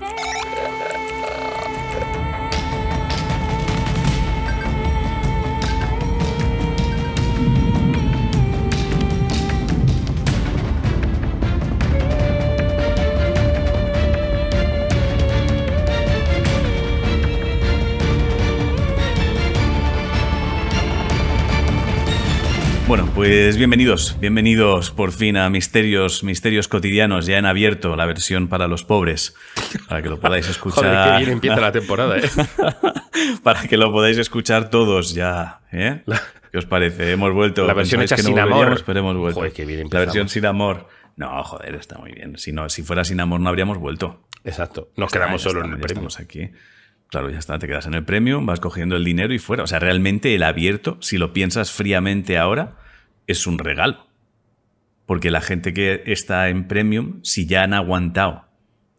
Bueno, pues bienvenidos, bienvenidos por fin a Misterios, Misterios Cotidianos, ya en abierto, la versión para los pobres, para que lo podáis escuchar. Joder, qué bien empieza la temporada, ¿eh? para que lo podáis escuchar todos ya, ¿eh? ¿Qué os parece? Hemos vuelto. La versión hecha que no sin amor. Pero hemos vuelto. Joder, qué bien la versión sin amor. No, joder, está muy bien. Si, no, si fuera sin amor no habríamos vuelto. Exacto. Nos quedamos solo en el premio. Estamos aquí. Claro, ya está, te quedas en el premium, vas cogiendo el dinero y fuera. O sea, realmente el abierto, si lo piensas fríamente ahora, es un regalo. Porque la gente que está en premium, si ya han aguantado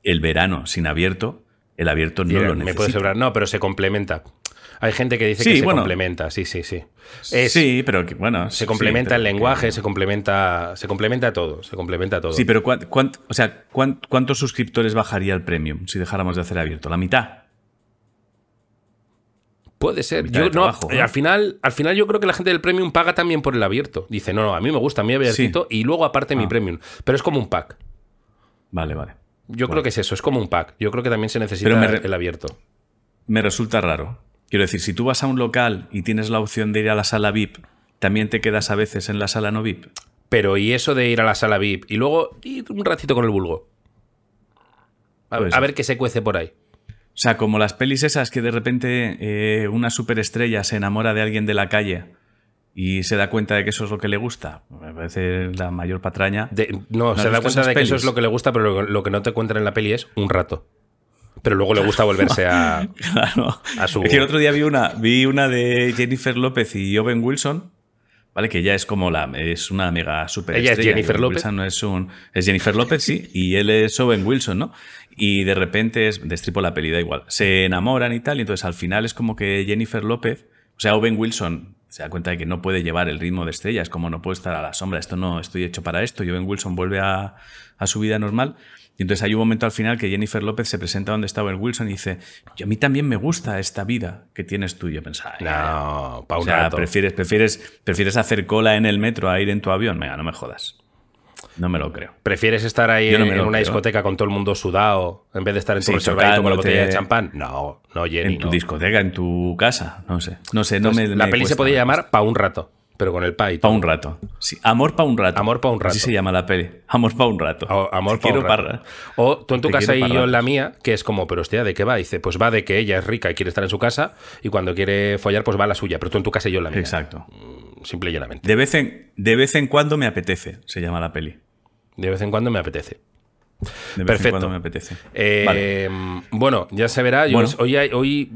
el verano sin abierto, el abierto no Mira, lo me necesita. puede sobrar. No, pero se complementa. Hay gente que dice Sí, que se complementa, sí, sí, sí. Es- sí, pero que, bueno. Se complementa el que- lenguaje, se complementa, se complementa todo, se complementa todo. Sí, pero o sea, ¿cuántos suscriptores bajaría el premium si dejáramos de hacer abierto? ¿La mitad? Puede ser. Yo, no, eh, ¿no? al, final, al final yo creo que la gente del premium paga también por el abierto. Dice, no, no, a mí me gusta, a mí abiertito y luego aparte mi Ah. premium. Pero es como un pack. Vale, vale. Yo creo que es eso, es como un pack. Yo creo que también se necesita el abierto. Me resulta raro. Quiero decir, si tú vas a un local y tienes la opción de ir a la sala VIP, ¿también te quedas a veces en la sala no VIP? Pero y eso de ir a la sala VIP y luego ir un ratito con el vulgo. A, Puede a ver qué se cuece por ahí. O sea, como las pelis esas que de repente eh, una superestrella se enamora de alguien de la calle y se da cuenta de que eso es lo que le gusta. Me parece la mayor patraña. De- no, se da cuenta de que eso es lo que le gusta, pero lo, lo que no te cuentan en la peli es un rato. Pero luego le gusta volverse a, Claro. a su... Es que el otro día vi una, vi una de Jennifer López y Owen Wilson, ¿vale? Que ya es como la, es una mega super Ella es Jennifer López. no es un, es Jennifer López, sí, y él es Owen Wilson, ¿no? Y de repente es, destripo la peli, da igual. Se enamoran y tal, y entonces al final es como que Jennifer López, o sea, Owen Wilson se da cuenta de que no puede llevar el ritmo de estrella, es como no puedo estar a la sombra, esto no estoy hecho para esto, y Owen Wilson vuelve a, a su vida normal. Y entonces hay un momento al final que Jennifer López se presenta donde está Owen Wilson y dice, yo a mí también me gusta esta vida que tienes tú. Y yo pensaba, "Ay, No, pa' o un sea, rato. prefieres, prefieres, prefieres hacer cola en el metro a ir en tu avión. Venga, no me jodas. No me lo creo. ¿Prefieres estar ahí no en, una creo. discoteca con todo el mundo sudado en vez de estar en tu Sí, reservadito con la botella de champán? No, no, Jenny. En tu no. discoteca, en tu casa, no sé. No sé, no Entonces, me. la me peli se podía llamar Pa' un rato, pero con el pa y Pa' un rato. Sí, amor pa' un rato. Amor pa' un rato. Así se llama la peli. Amor pa' un rato. O- amor pa' un quiero rato. parra. O tú en tu Te casa y yo en la mía, que es como, pero hostia, ¿de qué va? Dice, pues va de que ella es rica y quiere estar en su casa y cuando quiere follar, pues va a la suya, pero tú en tu casa y yo en la mía. Exacto. Simple y llanamente. De vez, en, de vez en cuando me apetece, se llama la peli. De vez en cuando me apetece. De vez Perfecto. en cuando me apetece. Eh, Vale. Bueno, ya se verá. Yo- Bueno. hoy, hoy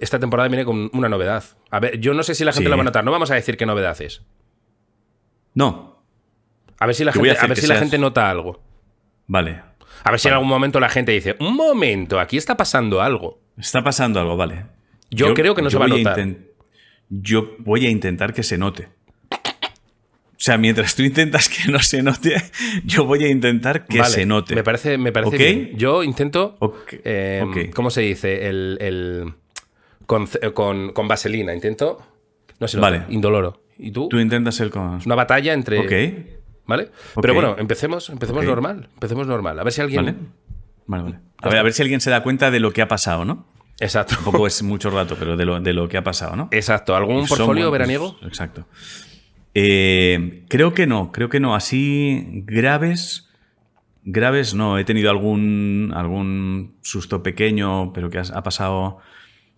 esta temporada viene con una novedad. A ver, yo no sé si la gente Sí. lo va a notar. No vamos a decir qué novedad es. No. A ver si la, a gente, a ver si la gente nota algo. Vale. A ver si en algún momento la gente dice, un momento, aquí está pasando algo. Está pasando algo, vale. Yo creo que no se va a notar. Yo voy a intentar que se note. O sea, mientras tú intentas que no se note, yo voy a intentar que Vale, se note. Me parece, me parece ¿Ok? bien. Yo intento. Ok, eh, ok. ¿Cómo se dice? El. el- con, con- con vaselina. Intento. No sé, no, Vale. indoloro. ¿Y tú? Tú intentas el con. Una batalla entre. Ok. ¿Vale? Pero bueno, empecemos, empecemos normal. Empecemos normal. A ver si alguien. Vale. Vale, vale. A ver, a ver si alguien se da cuenta de lo que ha pasado, ¿no? Exacto. Tampoco es mucho rato, pero de lo, de lo que ha pasado, ¿no? Exacto. ¿Algún portfolio veraniego? Exacto. Eh, creo que no, creo que no. Así graves, graves no. He tenido algún, algún susto pequeño, pero que ha, ha pasado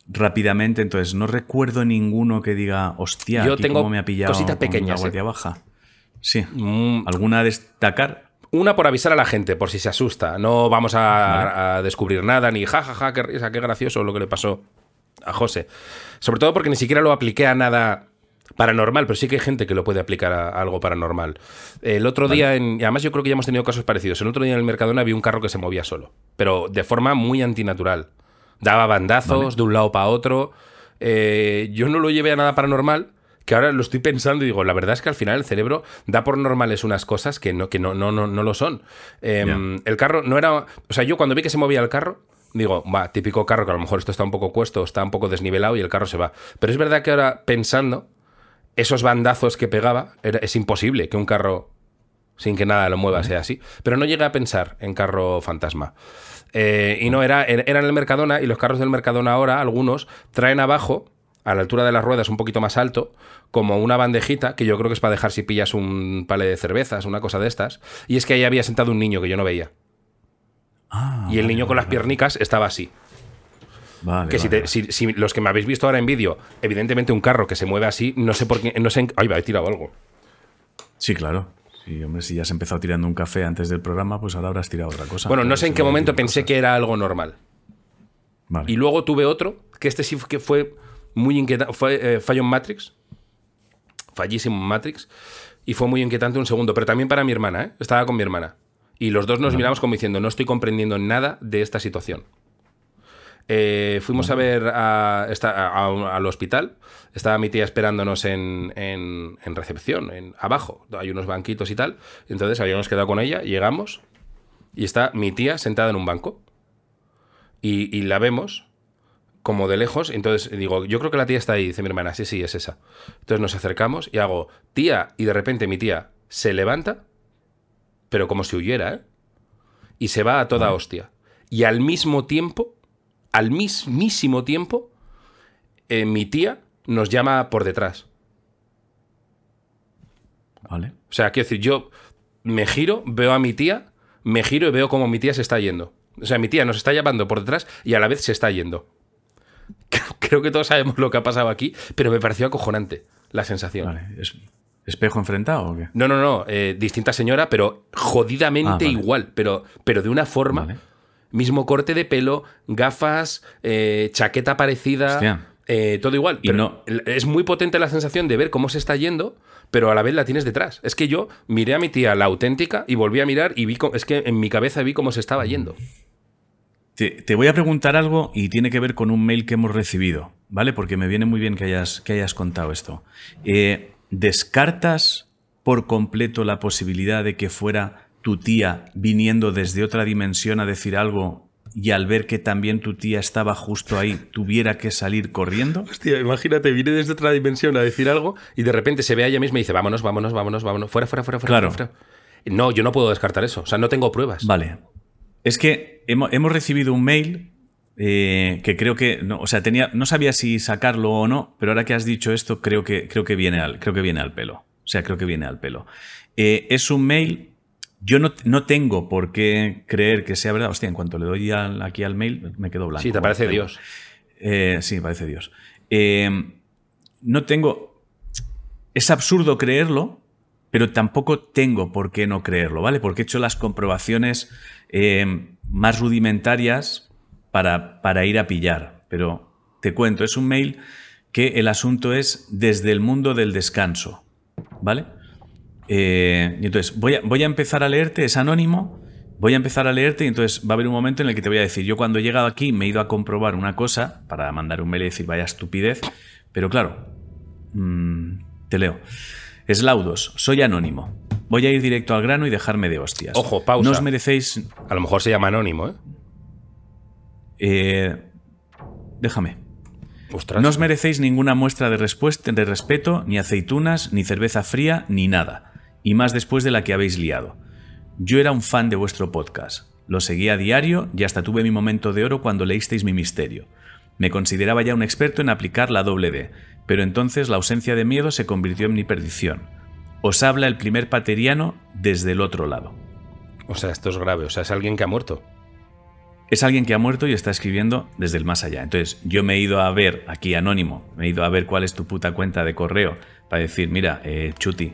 rápidamente. Entonces no recuerdo ninguno que diga, hostia, Yo aquí tengo cómo me ha pillado cositas con pequeñas, la guardia ¿eh? baja. Sí. Mm, ¿Alguna a destacar? Una por avisar a la gente, por si se asusta. No vamos a, a descubrir nada, ni jajaja, qué risa, qué gracioso lo que le pasó a José. Sobre todo porque ni siquiera lo apliqué a nada paranormal, pero sí que hay gente que lo puede aplicar a, a algo paranormal. El otro día, en, y además yo creo que ya hemos tenido casos parecidos. El otro día en el Mercadona vi un carro que se movía solo, pero de forma muy antinatural. Daba bandazos de un lado para otro. Eh, yo no lo llevé a nada paranormal, que ahora lo estoy pensando y digo, la verdad es que al final el cerebro da por normales unas cosas que no, que no, no, no, no lo son. Eh, Ya. El carro no era. O sea, yo cuando vi que se movía el carro, digo, va, típico carro que a lo mejor esto está un poco cuesto, está un poco desnivelado y el carro se va. Pero es verdad que ahora pensando, esos bandazos que pegaba, es imposible que un carro sin que nada lo mueva sea así. Pero no llegué a pensar en carro fantasma. Eh, y no, era, era en el Mercadona y los carros del Mercadona ahora, algunos, traen abajo, a la altura de las ruedas, un poquito más alto, como una bandejita, que yo creo que es para dejar si pillas un pale de cervezas, una cosa de estas. Y es que ahí había sentado un niño que yo no veía. Ah, y el niño con las piernicas estaba así. Vale, que si, te- si- si los que me habéis visto ahora en vídeo, evidentemente un carro que se mueve así, no sé por qué, no sé en- Ay, va, he tirado algo. Sí, claro. Sí, hombre, si ya has empezado tirando un café antes del programa, pues ahora habrás tirado otra cosa. Bueno, no sé en qué momento pensé cosas. que era algo normal. Vale. Y luego tuve otro, que este sí que fue muy inquietante. Fue eh, fallo en Matrix. Fallísimo en Matrix. Y fue muy inquietante un segundo. Pero también para mi hermana, ¿eh? Estaba con mi hermana. Y los dos nos miramos como diciendo, no estoy comprendiendo nada de esta situación. Eh, fuimos a ver a- esta- a- a- al hospital. Estaba mi tía esperándonos en, en- en recepción, en, abajo. Hay unos banquitos y tal. Entonces habíamos quedado con ella, llegamos y está mi tía sentada en un banco. Y, y la vemos como de lejos. Entonces digo, yo creo que la tía está ahí. Dice mi hermana, sí, sí, es esa. Entonces nos acercamos y hago, tía, y de repente mi tía se levanta, pero como si huyera, ¿eh? Y se va a toda hostia. Y al mismo tiempo, al mismísimo tiempo, eh, mi tía nos llama por detrás. Vale. O sea, quiero decir, yo me giro, veo a mi tía, me giro y veo como mi tía se está yendo. O sea, mi tía nos está llamando por detrás y a la vez se está yendo. Creo que todos sabemos lo que ha pasado aquí, pero me pareció acojonante la sensación. Vale. ¿Es- ¿Espejo enfrentado o qué? No, no, no, eh, distinta señora, pero jodidamente Ah, vale. igual, pero, pero de una forma. Vale. Mismo corte de pelo, gafas, eh, chaqueta parecida, Hostia. eh, todo igual. Y Pero no- Es muy potente la sensación de ver cómo se está yendo, pero a la vez la tienes detrás. Es que yo miré a mi tía, la auténtica, y volví a mirar y vi, es que en mi cabeza vi cómo se estaba yendo. Te, te voy a preguntar algo y tiene que ver con un mail que hemos recibido, ¿vale? Porque me viene muy bien que hayas, que hayas contado esto. Eh, ¿Descartas por completo la posibilidad de que fuera tu tía viniendo desde otra dimensión a decir algo y al ver que también tu tía estaba justo ahí, tuviera que salir corriendo? Hostia, imagínate, viene desde otra dimensión a decir algo y de repente se ve a ella misma y dice, vámonos, vámonos, vámonos, vámonos, fuera, fuera, fuera, fuera. Claro. fuera, fuera". No, yo no puedo descartar eso. O sea, no tengo pruebas. Vale. Es que hemos, hemos recibido un mail eh, que creo que. No, o sea, tenía, no sabía si sacarlo o no, pero ahora que has dicho esto, creo que, creo que, viene, al, creo que viene al pelo. O sea, creo que viene al pelo. Eh, es un mail. Yo no, no tengo por qué creer que sea verdad. Hostia, en cuanto le doy al- aquí al mail, me quedo blanco. Sí, te parece. Dios. Eh, sí, parece Dios. No tengo. Es absurdo creerlo, pero tampoco tengo por qué no creerlo, ¿vale? Porque he hecho las comprobaciones eh, más rudimentarias para, para ir a pillar. Pero te cuento, es un mail que el asunto es desde el mundo del descanso, ¿vale? Eh, y entonces voy a, voy a empezar a leerte, es anónimo, voy a empezar a leerte y entonces va a haber un momento en el que te voy a decir, yo cuando he llegado aquí me he ido a comprobar una cosa para mandar un mail y decir, vaya estupidez, pero claro, mm, te leo. Eslaudos, soy anónimo. Voy a ir directo al grano y dejarme de hostias. Ojo, pausa. No os merecéis... A lo mejor se llama anónimo, ¿eh? eh, déjame. Ostras. No os merecéis ninguna muestra de, respuesta, de respeto, ni aceitunas, ni cerveza fría, ni nada. Y más después de la que habéis liado. Yo era un fan de vuestro podcast. Lo seguía a diario y hasta tuve mi momento de oro cuando leísteis mi misterio. Me consideraba ya un experto en aplicar la doble D, pero entonces la ausencia de miedo se convirtió en mi perdición. Os habla el primer pateriano desde el otro lado. O sea, esto es grave. O sea, es alguien que ha muerto. es alguien que ha muerto y está escribiendo desde el más allá. Entonces, yo me he ido a ver, aquí anónimo, me he ido a ver cuál es tu puta cuenta de correo para decir, mira, eh, Chuti,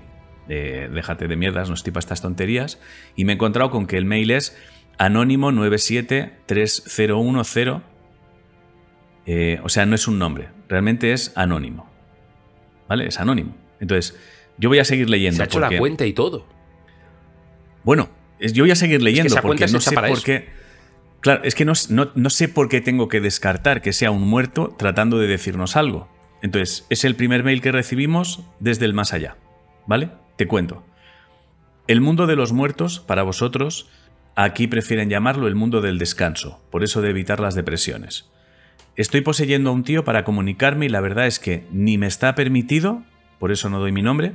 eh, déjate de mierdas, no estoy para estas tonterías. Y me he encontrado con que el mail es anónimo 9730110. Eh, o sea, no es un nombre, realmente es anónimo. ¿Vale? Es anónimo. Entonces, yo voy a seguir leyendo. Se ha hecho porque- la cuenta y todo. bueno, yo voy a seguir leyendo esa porque no sé para por eso. qué. Claro, es que no, no- no sé por qué tengo que descartar que sea un muerto tratando de decirnos algo. Entonces, es el primer mail que recibimos desde el más allá. ¿Vale? Te cuento. El mundo de los muertos, para vosotros, Aquí prefieren llamarlo el mundo del descanso, por eso de evitar las depresiones. Estoy poseyendo a un tío para comunicarme y la verdad es que ni me está permitido, por eso no doy mi nombre,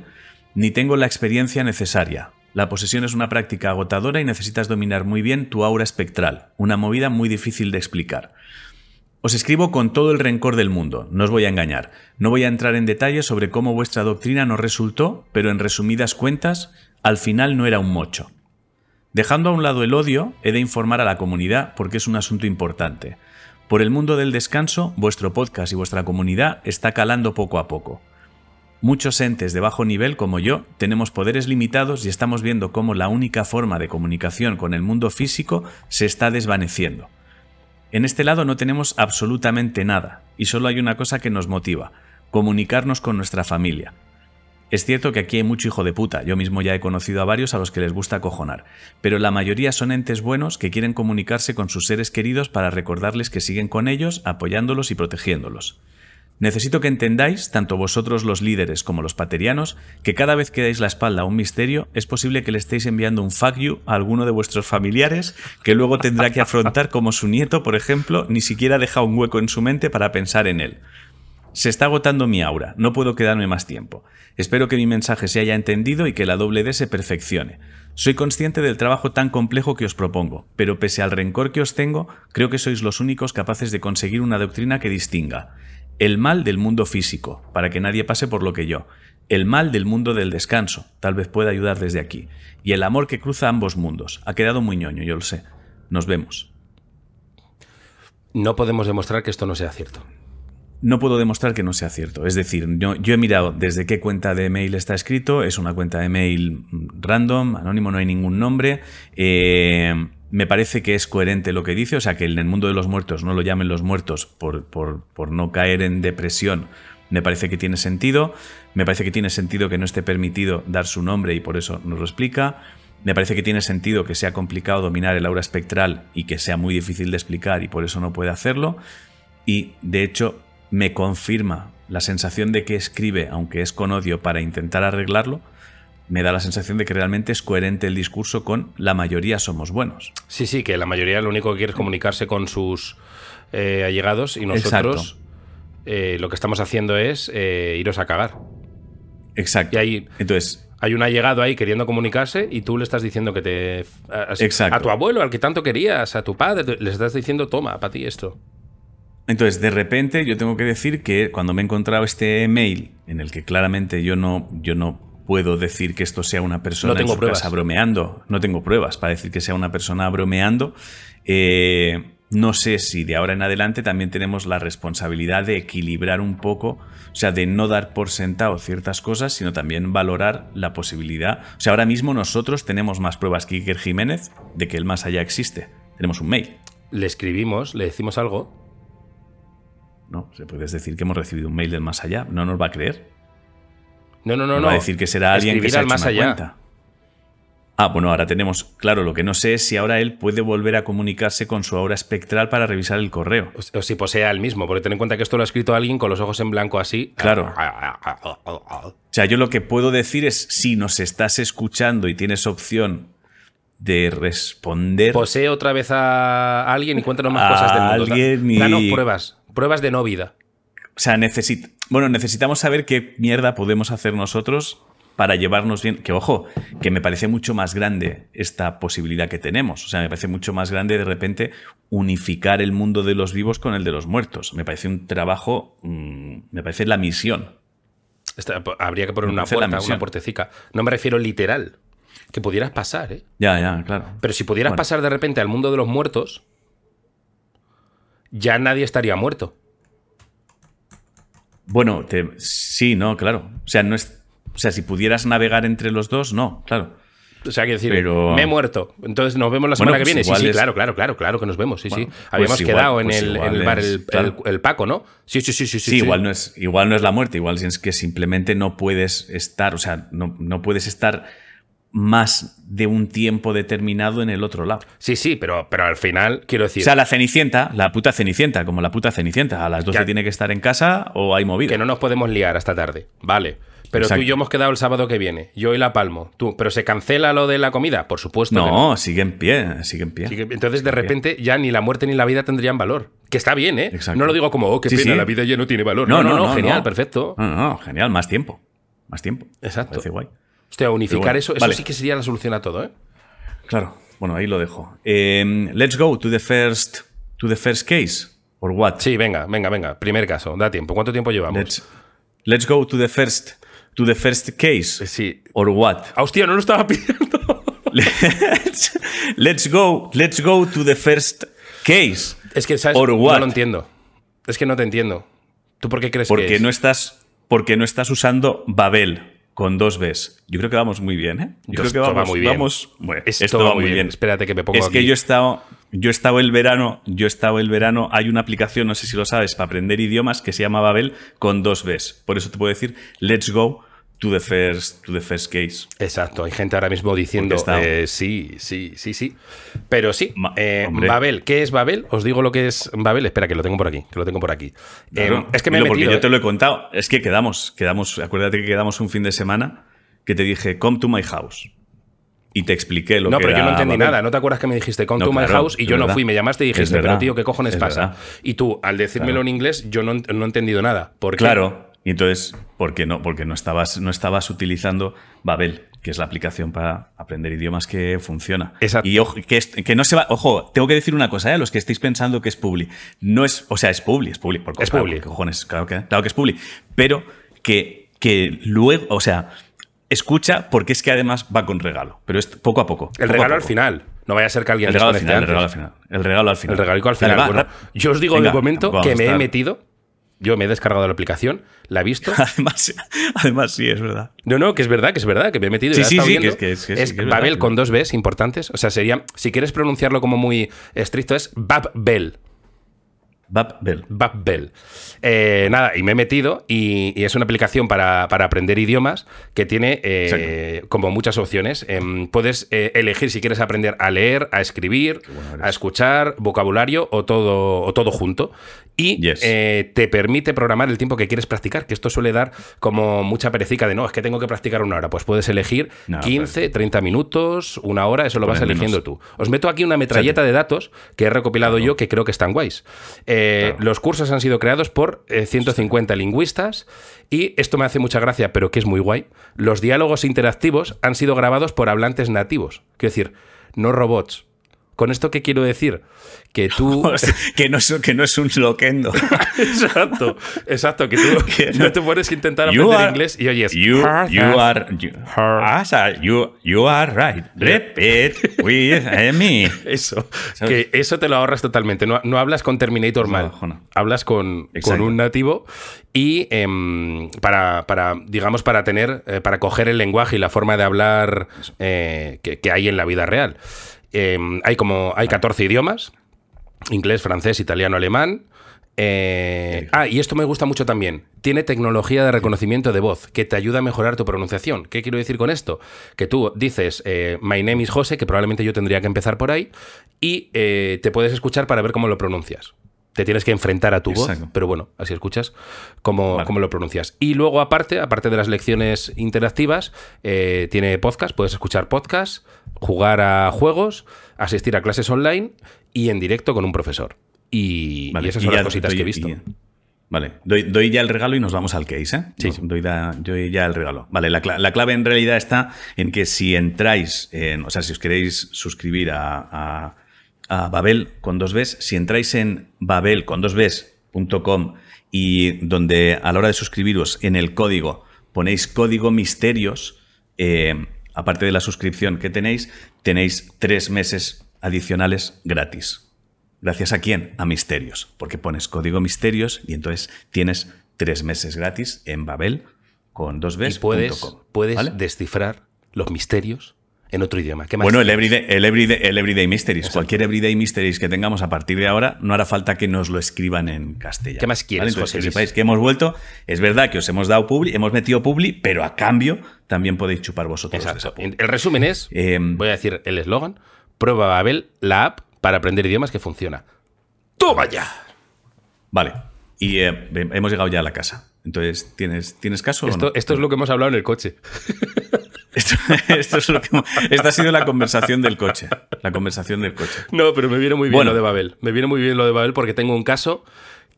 ni tengo la experiencia necesaria. La posesión es una práctica agotadora y necesitas dominar muy bien tu aura espectral, una movida muy difícil de explicar. Os escribo con todo el rencor del mundo, no os voy a engañar. No voy a entrar en detalles sobre cómo vuestra doctrina nos resultó, pero en resumidas cuentas, al final no era un mocho. Dejando a un lado el odio, he de informar a la comunidad porque es un asunto importante. Por el mundo del descanso, vuestro podcast y vuestra comunidad está calando poco a poco. Muchos entes de bajo nivel como yo tenemos poderes limitados y estamos viendo cómo la única forma de comunicación con el mundo físico se está desvaneciendo. En este lado no tenemos absolutamente nada, y solo hay una cosa que nos motiva, comunicarnos con nuestra familia. Es cierto que aquí hay mucho hijo de puta, yo mismo ya he conocido a varios a los que les gusta cojonar, pero la mayoría son entes buenos que quieren comunicarse con sus seres queridos para recordarles que siguen con ellos, apoyándolos y protegiéndolos. Necesito que entendáis, tanto vosotros los líderes como los paterianos, que cada vez que dais la espalda a un misterio, es posible que le estéis enviando un fuck you a alguno de vuestros familiares, que luego tendrá que afrontar como su nieto, por ejemplo, ni siquiera deja un hueco en su mente para pensar en él. Se está agotando mi aura, no puedo quedarme más tiempo. Espero que mi mensaje se haya entendido y que la doble D se perfeccione. Soy consciente del trabajo tan complejo que os propongo, pero pese al rencor que os tengo, creo que sois los únicos capaces de conseguir una doctrina que distinga el mal del mundo físico, para que nadie pase por lo que yo, el mal del mundo del descanso, tal vez pueda ayudar desde aquí, y el amor que cruza ambos mundos. Ha quedado muy ñoño, yo lo sé. Nos vemos. No podemos demostrar que esto no sea cierto. No puedo demostrar que no sea cierto. Es decir, yo, he mirado desde qué cuenta de mail está escrito. Es una cuenta de mail random, anónimo, no hay ningún nombre. Eh, me parece que es coherente lo que dice, o sea, que en el mundo de los muertos no lo llamen los muertos por, por, no caer en depresión, me parece que tiene sentido. Me parece que tiene sentido que no esté permitido dar su nombre y por eso nos lo explica. Me parece que tiene sentido que sea complicado dominar el aura espectral y que sea muy difícil de explicar y por eso no puede hacerlo. Y de hecho me confirma la sensación de que escribe, aunque es con odio, para intentar arreglarlo, me da la sensación de que realmente es coherente el discurso con la mayoría somos buenos. Sí, sí, que la mayoría lo único que quiere es comunicarse con sus eh, allegados y nosotros eh, lo que estamos haciendo es eh, iros a cagar. Exacto. Y hay, Entonces, hay un allegado ahí queriendo comunicarse y tú le estás diciendo que te... A, a tu abuelo, al que tanto querías, a tu padre, le estás diciendo, toma, para ti esto. Entonces, de repente, yo tengo que decir que cuando me he encontrado este mail en el que claramente yo no, yo no puedo decir que esto sea una persona no tengo en casa bromeando. No tengo pruebas para decir que sea una persona bromeando. Eh, no sé si de ahora en adelante también tenemos la responsabilidad de equilibrar un poco, o sea, de no dar por sentado ciertas cosas, sino también valorar la posibilidad. O sea, ahora mismo nosotros tenemos más pruebas que Iker Jiménez de que el más allá existe. Tenemos un mail. Le escribimos, le decimos algo. No, se puedes decir que hemos recibido un mail del más allá. No nos va a creer. No, no, no, no. Va a decir que será alguien que se ha hecho más allá. Cuenta. Ah, bueno, ahora tenemos, claro, lo que no sé es si ahora él puede volver a comunicarse con su aura espectral para revisar el correo. O, si posea el mismo, porque ten en cuenta que esto lo ha escrito alguien con los ojos en blanco así. Claro. o sea, yo lo que puedo decir es, si nos estás escuchando y tienes opción de responder... Posee otra vez a alguien y cuéntanos más cosas del mundo. Alguien y... pruebas, pruebas de no vida. O sea, necesito bueno, necesitamos saber qué mierda podemos hacer nosotros para llevarnos bien. Que ojo, que me parece mucho más grande esta posibilidad que tenemos. O sea, me parece mucho más grande de repente unificar el mundo de los vivos con el de los muertos. Me parece un trabajo, mm, me parece la misión. habría que poner una puerta, una puertecica. No me refiero literal. Que pudieras pasar, ¿eh? Ya, ya, claro. Pero si pudieras pasar de repente al mundo de los muertos, ya nadie estaría muerto. Bueno, sí, no, claro. O sea, no es, o sea, si pudieras navegar entre los dos, no, claro. O sea, quiero decir, me he muerto. Entonces nos vemos la semana que pues viene. Sí, sí, claro, claro, claro, claro que nos vemos. Sí, sí. Pues Habíamos quedado en, pues el, bar el, Paco, ¿no? Sí, sí, sí, sí. Sí, igual, No es, igual no es la muerte, igual es que simplemente no puedes estar, o sea, no, no puedes estar más de un tiempo determinado en el otro lado. Sí, sí, pero, pero al final, quiero decir... O sea, la Cenicienta, la puta Cenicienta, como la puta Cenicienta, a las 12 tiene que estar en casa o hay movida. Que no nos podemos liar hasta tarde, vale. Pero tú y yo hemos quedado el sábado que viene. Yo y la palmo. Tú, pero se cancela lo de la comida, por supuesto. que No, sigue en pie, sigue en pie. Que, entonces, de repente, ya ni la muerte ni la vida tendrían valor. Que está bien, ¿eh? Exacto. No lo digo como, oh, qué Sí, pena, sí. la vida ya no tiene valor. No, no, no, genial, perfecto. No, no, no, genial, más tiempo. Más tiempo. Exacto. Parece guay. Hostia, unificar bueno, eso, eso vale. sí que sería la solución a todo, ¿eh? Claro. Bueno, ahí lo dejo. Eh, let's go to the first to the first case. Or what? Sí, venga, venga, venga. Primer caso, da tiempo. ¿Cuánto tiempo llevamos? Let's, let's go to the first to the first case. Sí. Or what? Ah, hostia, no lo estaba pidiendo. let's, let's go. Let's go to the first case. Es que, ¿sabes? Or No what? lo entiendo. Es que no te entiendo. ¿Tú por qué crees que Porque es? no estás porque no estás usando Babel con dos Bs. Yo creo que vamos muy bien, ¿eh? Yo creo que va vamos muy bien. vamos- bueno, Esto va muy bien. Espérate que me pongo Es que yo he estado yo he estado el verano, yo he estado el verano, hay una aplicación, no sé si lo sabes, para aprender idiomas que se llama Babel con dos Bs. Por eso te puedo decir, let's go to the first to the first case. Exacto, hay gente ahora mismo diciendo está- eh, sí, sí, sí, sí. Pero sí, Ma- eh. Babel, ¿qué es Babel? Os digo lo que es Babel. Espera, que lo tengo por aquí, que lo tengo por aquí. Eh, es que me he porque yo te lo he contado. Es que quedamos, quedamos, acuérdate que quedamos un fin de semana que te dije, come to my house. Y te expliqué lo No, que pero yo no entendí Babel. nada. ¿No te acuerdas que me dijiste come No, to my house? Y yo no fui, me llamaste y dijiste, pero tío, ¿qué cojones es pasa? verdad. Y tú, al decírmelo Claro. en inglés, yo no, no he entendido nada. ¿Por qué? Claro. Y entonces, ¿por qué no? Porque no estabas, no estabas utilizando Babel, que es la aplicación para aprender idiomas que funciona. Exacto. Y ojo, que, no se va. Ojo, tengo que decir una cosa, ¿eh? A los que estéis pensando que es Publi. No es. O sea, es Publi, es Publi. Por, Es claro, Publi. ¿qué cojones? Claro que, claro que es Publi. Pero que, que luego. O sea, escucha, porque es que además va con regalo. Pero es poco a poco. El poco regalo al final. No vaya a ser que alguien El regalo al final, el regalo al final. El regalo al final. El regalico al final. Bueno, yo os digo Venga, de momento que me he metido. Yo me he descargado la aplicación, la he visto. Además, además, sí, es verdad. No, no, que es verdad, que es verdad, que me he metido. y Sí, sí, viendo. que es que es- que es- Es que es verdad, Babel con dos Bs importantes. O sea, sería, si quieres pronunciarlo como muy estricto, es Babel. Babel. Babel. Eh, nada, y me he metido y, y es una aplicación para, para aprender idiomas que tiene eh, como muchas opciones. Em, puedes eh, elegir si quieres aprender a leer, a escribir, a escuchar, vocabulario o todo, o todo junto. Y Yes. eh, te permite programar el tiempo que quieres practicar, que esto suele dar como mucha perecica de no, es que tengo que practicar una hora. Pues puedes elegir No, 15, 30 minutos, una hora, eso lo vas eligiendo tú. Os meto aquí una metralleta de datos que he recopilado yo que creo que están guays. Eh, Claro. Los cursos han sido creados por eh, 150 lingüistas y esto me hace mucha gracia, pero que es muy guay. Los diálogos interactivos han sido grabados por hablantes nativos. Quiero decir, no robots. ¿Con esto qué quiero decir? Que tú... Que, no es, que no es un loquendo. exacto, exacto, que tú no te a intentar aprender are- inglés y oyes... You, you are. You, sa- you, you are right. Repeat with me. Eso, ¿Sabes? que eso te lo ahorras totalmente. No, no hablas con Terminator mal. Hablas con, con un nativo y em, para, para, digamos, para tener, eh, para coger el lenguaje y la forma de hablar eh, que, que hay en la vida real. Em, hay como, hay 14 idiomas, inglés, francés, italiano, alemán. Eh, ah, y esto me gusta mucho también. Tiene tecnología de reconocimiento de voz que te ayuda a mejorar tu pronunciación. ¿Qué quiero decir con esto? Que tú dices, eh, My name is José, que probablemente yo tendría que empezar por ahí, y eh, te puedes escuchar para ver cómo lo pronuncias. Te tienes que enfrentar a tu Exacto. voz, pero bueno, así escuchas cómo, Vale. cómo lo pronuncias. Y luego, aparte, aparte de las lecciones interactivas, eh, tiene podcast, puedes escuchar podcast, jugar a juegos, asistir a clases online y en directo con un profesor. Y, y esas son y las cositas doy- que he visto. y- vale, doy, doy ya el regalo y nos vamos al case, ¿eh? Sí. Nos- Doy, da- doy ya el regalo. Vale, la, cla- la clave en realidad está en que si entráis, en- o sea, si os queréis suscribir a, a- a Babel con dos Bs, si entráis en babel con dos Bs.com y donde a la hora de suscribiros en el código ponéis código misterios, eh, aparte de la suscripción que tenéis, tenéis tres meses adicionales gratis. ¿Gracias a quién? A Misterios. Porque pones código Misterios y entonces tienes tres meses gratis en Babel con dos Y Bs. puedes, com, puedes ¿vale? descifrar los misterios en otro idioma. ¿Qué más? Bueno, el everyday, el, everyday, el everyday Mysteries. Cualquier Everyday Mysteries que tengamos a partir de ahora, no hará falta que nos lo escriban en castellano. ¿Qué más quieres, Entonces, José que Luis? sepáis que hemos vuelto. Es verdad que os hemos dado publi, hemos metido publi, pero a cambio también podéis chupar vosotros. de esa Exacto. El resumen es, Eh, voy a decir el eslogan, prueba Babel, la app para aprender idiomas que funciona. ¡Toma ya! Vale. Y eh, hemos llegado ya a la casa. Entonces, ¿tienes, ¿tienes caso? Esto, o no? esto es lo que hemos hablado en el coche. Esto, esto es lo que, esta ha sido la conversación del coche. La conversación del coche. No, pero me viene muy bien Bueno. lo de Babel. Me viene muy bien lo de Babel porque tengo un caso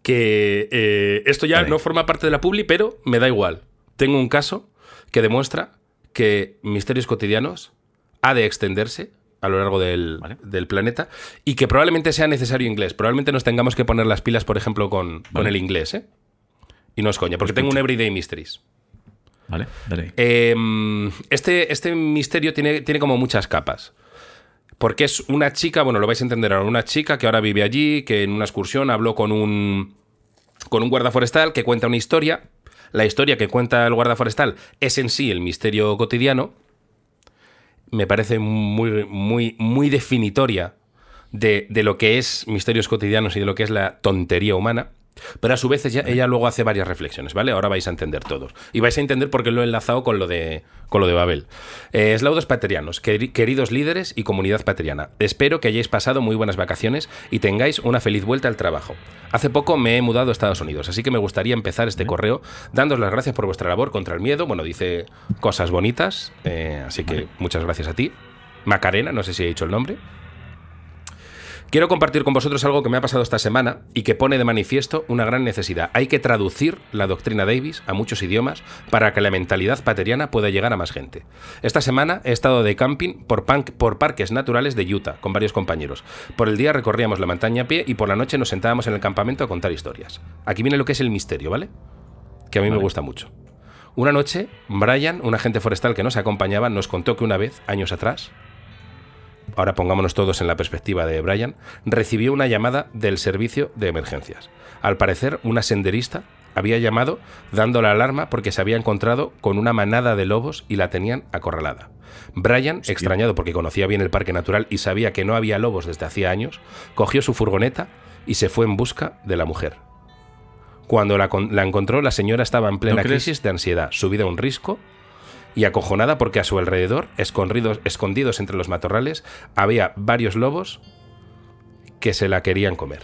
que eh, esto ya Vale. no forma parte de la publi, pero me da igual. Tengo un caso que demuestra que Misterios Cotidianos ha de extenderse a lo largo del, Vale. del planeta y que probablemente sea necesario inglés. Probablemente nos tengamos que poner las pilas, por ejemplo, con, con Vale. el inglés, ¿eh? Y no es coña, porque tengo un Everyday Mysteries. Eh, este, este misterio tiene, tiene como muchas capas. Porque es una chica, bueno, lo vais a entender ahora, una chica que ahora vive allí, que en una excursión habló con un, con un guarda forestal que cuenta una historia. La historia que cuenta el guarda forestal es en sí el misterio cotidiano. Me parece muy, muy, muy definitoria de, de lo que es misterios cotidianos y de lo que es la tontería humana. Pero a su vez ella, ella luego hace varias reflexiones, ¿vale? Ahora vais a entender todos. Y vais a entender por qué lo he enlazado con lo de, con lo de Babel. Eh, Eslaudos paterianos, queri- queridos líderes y comunidad pateriana. Espero que hayáis pasado muy buenas vacaciones y tengáis una feliz vuelta al trabajo. Hace poco me he mudado a Estados Unidos, así que me gustaría empezar este correo dándoos las gracias por vuestra labor contra el miedo. Bueno, dice cosas bonitas, eh, así que muchas gracias a ti. Macarena, no sé si he dicho el nombre. Quiero compartir con vosotros algo que me ha pasado esta semana y que pone de manifiesto una gran necesidad. Hay que traducir la doctrina Davis a muchos idiomas para que la mentalidad pateriana pueda llegar a más gente. Esta semana he estado de camping por, parques naturales de Utah con varios compañeros. Por el día recorríamos la montaña a pie y por la noche nos sentábamos en el campamento a contar historias. Aquí viene lo que es el misterio, ¿vale? Que a mí me gusta mucho. Una noche, Brian, un agente forestal que nos acompañaba, nos contó que una vez, años atrás, ahora pongámonos todos en la perspectiva de Brian, recibió una llamada del servicio de emergencias. Al parecer, una senderista había llamado dando la alarma porque se había encontrado con una manada de lobos y la tenían acorralada. Brian, extrañado porque conocía bien el parque natural y sabía que no había lobos desde hacía años, cogió su furgoneta y se fue en busca de la mujer. Cuando la, con- la encontró, la señora estaba en plena crisis de ansiedad, subida a un risco y acojonada porque a su alrededor, escondidos, escondidos entre los matorrales, había varios lobos que se la querían comer.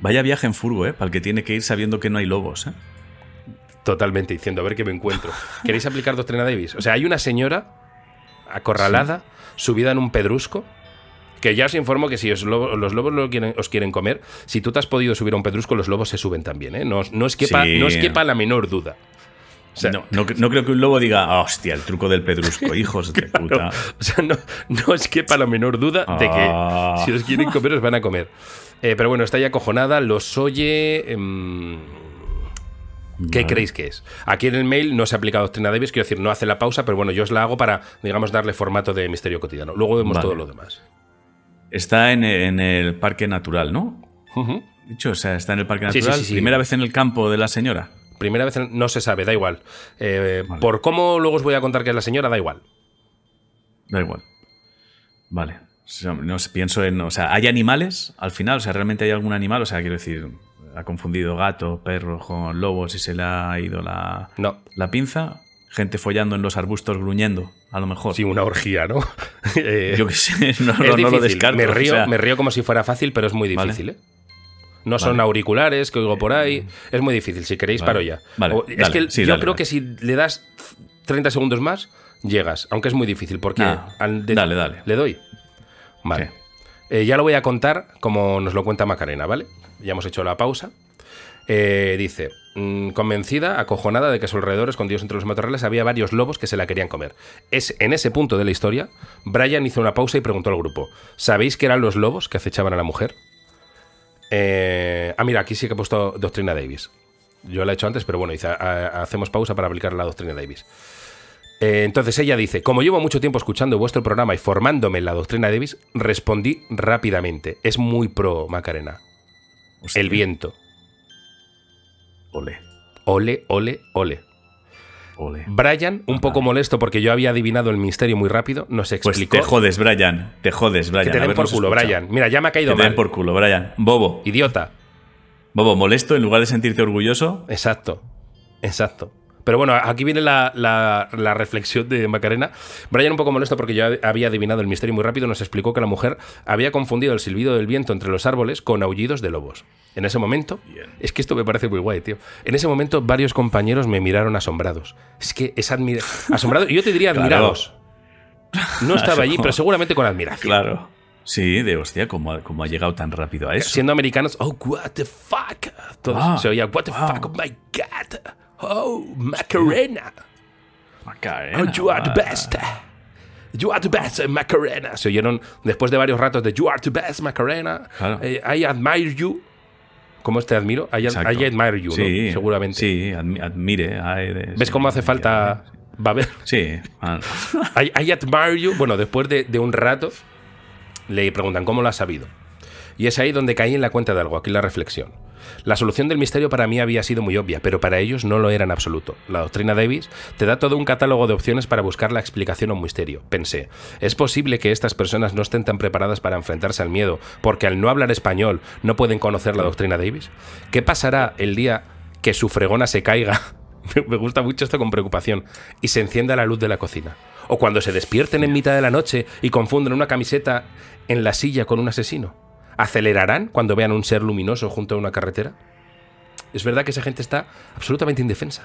Vaya viaje en furgo, ¿eh? Para el que tiene que ir sabiendo que no hay lobos, ¿eh? Totalmente diciendo, a ver qué me encuentro. ¿Queréis aplicar doctrina Davis? O sea, hay una señora acorralada, subida en un pedrusco, que ya os informo que si os lobo- los lobos lo quieren- os quieren comer, si tú te has podido subir a un pedrusco, los lobos se suben también, ¿eh? No, no, os quepa, Sí. no os quepa la menor duda. O sea, no, no, no creo que un lobo diga, "Ah, hostia, el truco del pedrusco, hijos de puta. O sea, no, no os quepa la menor duda de que Ah. si os quieren comer, os van a comer. Eh, pero bueno, está ahí acojonada, los oye. em, ¿Qué Vale. creéis que es? Aquí en el mail no se ha aplicado doctrina Davis, quiero decir, no hace la pausa, pero bueno, yo os la hago para, digamos, darle formato de misterio cotidiano. Luego vemos Vale. todo lo demás. Está en, en el parque natural, ¿no? Ujú. Dicho, o sea, está en el parque sí, natural. sí, sí. Primera vez en el campo de la señora. Primera vez no se sabe, da igual. Eh, Vale. Por cómo luego os voy a contar que es la señora, da igual. Da igual. Vale. No sé, pienso en. O sea, ¿hay animales al final? O sea, ¿realmente hay algún animal? O sea, quiero decir, ha confundido gato, perro con lobos y se le ha ido la, No. la pinza. Gente follando en los arbustos gruñendo, a lo mejor. Sí, una orgía, ¿no? Yo qué sé, no, es no- no lo descarto. Me o río, sea, me río como si fuera fácil, pero es muy Vale. difícil, ¿eh? No son auriculares que oigo por ahí. Es muy difícil. Si queréis, Vale. paro ya. Vale, O- es que Sí, yo dale, creo que si le das 30 segundos más, llegas. Aunque es muy difícil, porque. Al de- dale, dale. ¿Le doy? Vale. Eh, ya lo voy a contar como nos lo cuenta Macarena, ¿vale? Ya hemos hecho la pausa. Eh, dice, mm, convencida, acojonada de que a su alrededor, escondidos entre los matorrales, había varios lobos que se la querían comer. Es en ese punto de la historia, Brian hizo una pausa y preguntó al grupo, ¿sabéis que eran los lobos que acechaban a la mujer? Eh, ah, mira, aquí sí que he puesto Doctrina Davis. Yo la he hecho antes, pero bueno, dice, "Ha- hacemos pausa para aplicar la Doctrina Davis. Eh, entonces ella dice, como llevo mucho tiempo escuchando vuestro programa y formándome en la Doctrina Davis, respondí rápidamente. Es muy pro, Macarena. hostia, El viento. Ole, Ole, ole, ole. Ole. Brian, un poco molesto porque yo había adivinado el misterio muy rápido, nos Pues explicó te jodes, Brian. Te jodes, Brian. que te den por culo, escuchado. Brian. Mira, ya me ha Que caído te den mal. por culo, Brian. Bobo. Idiota. Bobo, molesto en lugar de sentirte orgulloso. Exacto. Exacto. Pero bueno, aquí viene la, la- la reflexión de Macarena. Brian, un poco molesto porque yo había adivinado el misterio muy rápido, nos explicó que la mujer había confundido el silbido del viento entre los árboles con aullidos de lobos. En ese momento, Bien. es que esto me parece muy guay, tío. En ese momento, varios compañeros me miraron asombrados. Es que es admira asombrado. Yo te diría Claro. admirados. No estaba allí, pero seguramente con admiración. Claro. Sí, de hostia, ¿cómo ha, cómo ha llegado tan rápido a eso? Siendo americanos, oh, what the fuck. Todos Ah, se oía, what the wow. fuck, oh my god. Oh, Macarena. Macarena, Oh, you are the best. You are the best, eh, Macarena. Se oyeron después de varios ratos de You are the best, Macarena. Claro. Eh, I admire you. ¿Cómo te admiro? I, admire you, ¿no? Seguramente. Sí, admi- admire. de- ¿Ves sí, cómo hace falta va a ver? Sí. I, I admire you. Bueno, después de, de un rato le preguntan cómo lo has sabido. Y es ahí donde caí en la cuenta de algo, aquí la reflexión. La solución del misterio para mí había sido muy obvia, pero para ellos no lo era en absoluto. La doctrina Davis te da todo un catálogo de opciones para buscar la explicación a un misterio. Pensé, ¿es posible que estas personas no estén tan preparadas para enfrentarse al miedo porque al no hablar español no pueden conocer la doctrina Davis? ¿Qué pasará el día que su fregona se caiga? Me gusta mucho esto con preocupación. Y se encienda la luz de la cocina. O cuando se despierten en mitad de la noche y confunden una camiseta en la silla con un asesino. ¿Acelerarán cuando vean un ser luminoso junto a una carretera? Es verdad que esa gente está absolutamente indefensa.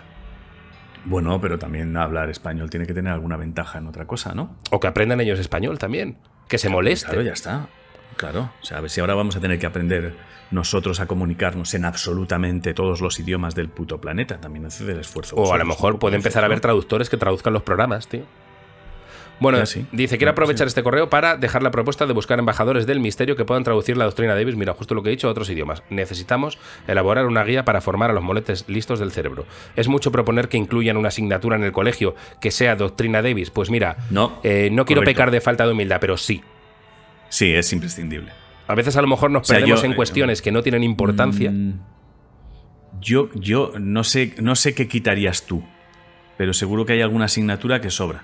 Bueno, pero también hablar español tiene que tener alguna ventaja en otra cosa, ¿no? O que aprendan ellos español también. Que se molesten. Claro, ya está. Claro. O sea, a ver si ahora vamos a tener que aprender nosotros a comunicarnos en absolutamente todos los idiomas del puto planeta. También hace el esfuerzo. O a lo mejor puede de empezar a haber traductores que traduzcan los programas, tío. Bueno, dice, quiero pues aprovechar sí. este correo para dejar la propuesta de buscar embajadores del misterio que puedan traducir la doctrina Davis, mira, justo lo que he dicho, a otros idiomas. Necesitamos elaborar una guía para formar a los moletes listos del cerebro. Es mucho proponer que incluyan una asignatura en el colegio que sea doctrina Davis. Pues mira, No, eh, no quiero correcto. pecar de falta de humildad, pero sí. Sí, es imprescindible. A veces a lo mejor nos sea, perdemos yo, en eh, cuestiones que no tienen importancia. Mm, Yo, yo no sé, no sé qué quitarías tú, pero seguro que hay alguna asignatura que sobra.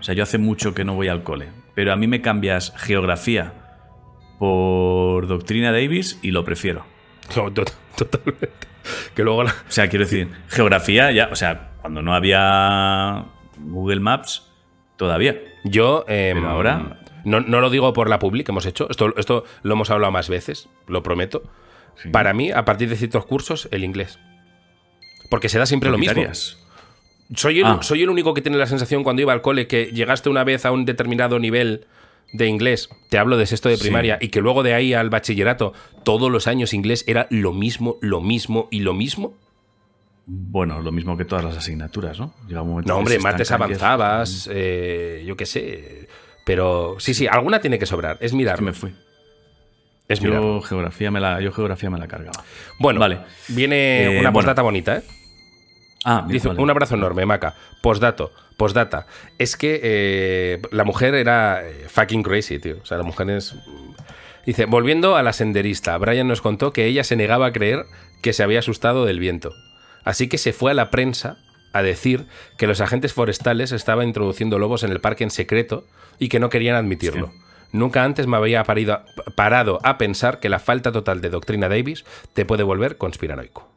O sea, yo hace mucho que no voy al cole, pero a mí me cambias geografía por doctrina Davis y lo prefiero. No, to- totalmente. Que luego la- O sea, quiero decir, geografía ya, o sea, cuando no había Google Maps, todavía. Yo em, Pero ahora- No, no lo digo por la publi que hemos hecho, esto, esto lo hemos hablado más veces, lo prometo. Sí. Para mí, a partir de ciertos cursos, el inglés. Porque se da siempre lo mismo. Soy el, Ah. soy el único que tiene la sensación cuando iba al cole que llegaste una vez a un determinado nivel de inglés, te hablo de sexto de Sí. primaria, y que luego de ahí al bachillerato, todos los años inglés era lo mismo, lo mismo y lo mismo. Bueno, lo mismo que todas las asignaturas, ¿no? Llega un momento No, hombre, se mates estancan y es- avanzabas, eh, yo qué sé. Pero sí, sí, alguna tiene que sobrar. Es mirar. me fui. Es mirar. Yo geografía me la, yo geografía me la cargaba. Bueno, Vale. viene Eh, una bueno. postdata bonita, ¿eh? Ah, bien, Dice, vale. un abrazo enorme, Maca. Postdato, postdata. Es que eh, la mujer era eh, fucking crazy, tío. O sea, la mujer es... Dice, volviendo a la senderista, Brian nos contó que ella se negaba a creer que se había asustado del viento. Así que se fue a la prensa a decir que los agentes forestales estaban introduciendo lobos en el parque en secreto y que no querían admitirlo. Nunca antes me había parido- parado a pensar que la falta total de doctrina Davis te puede volver conspiranoico.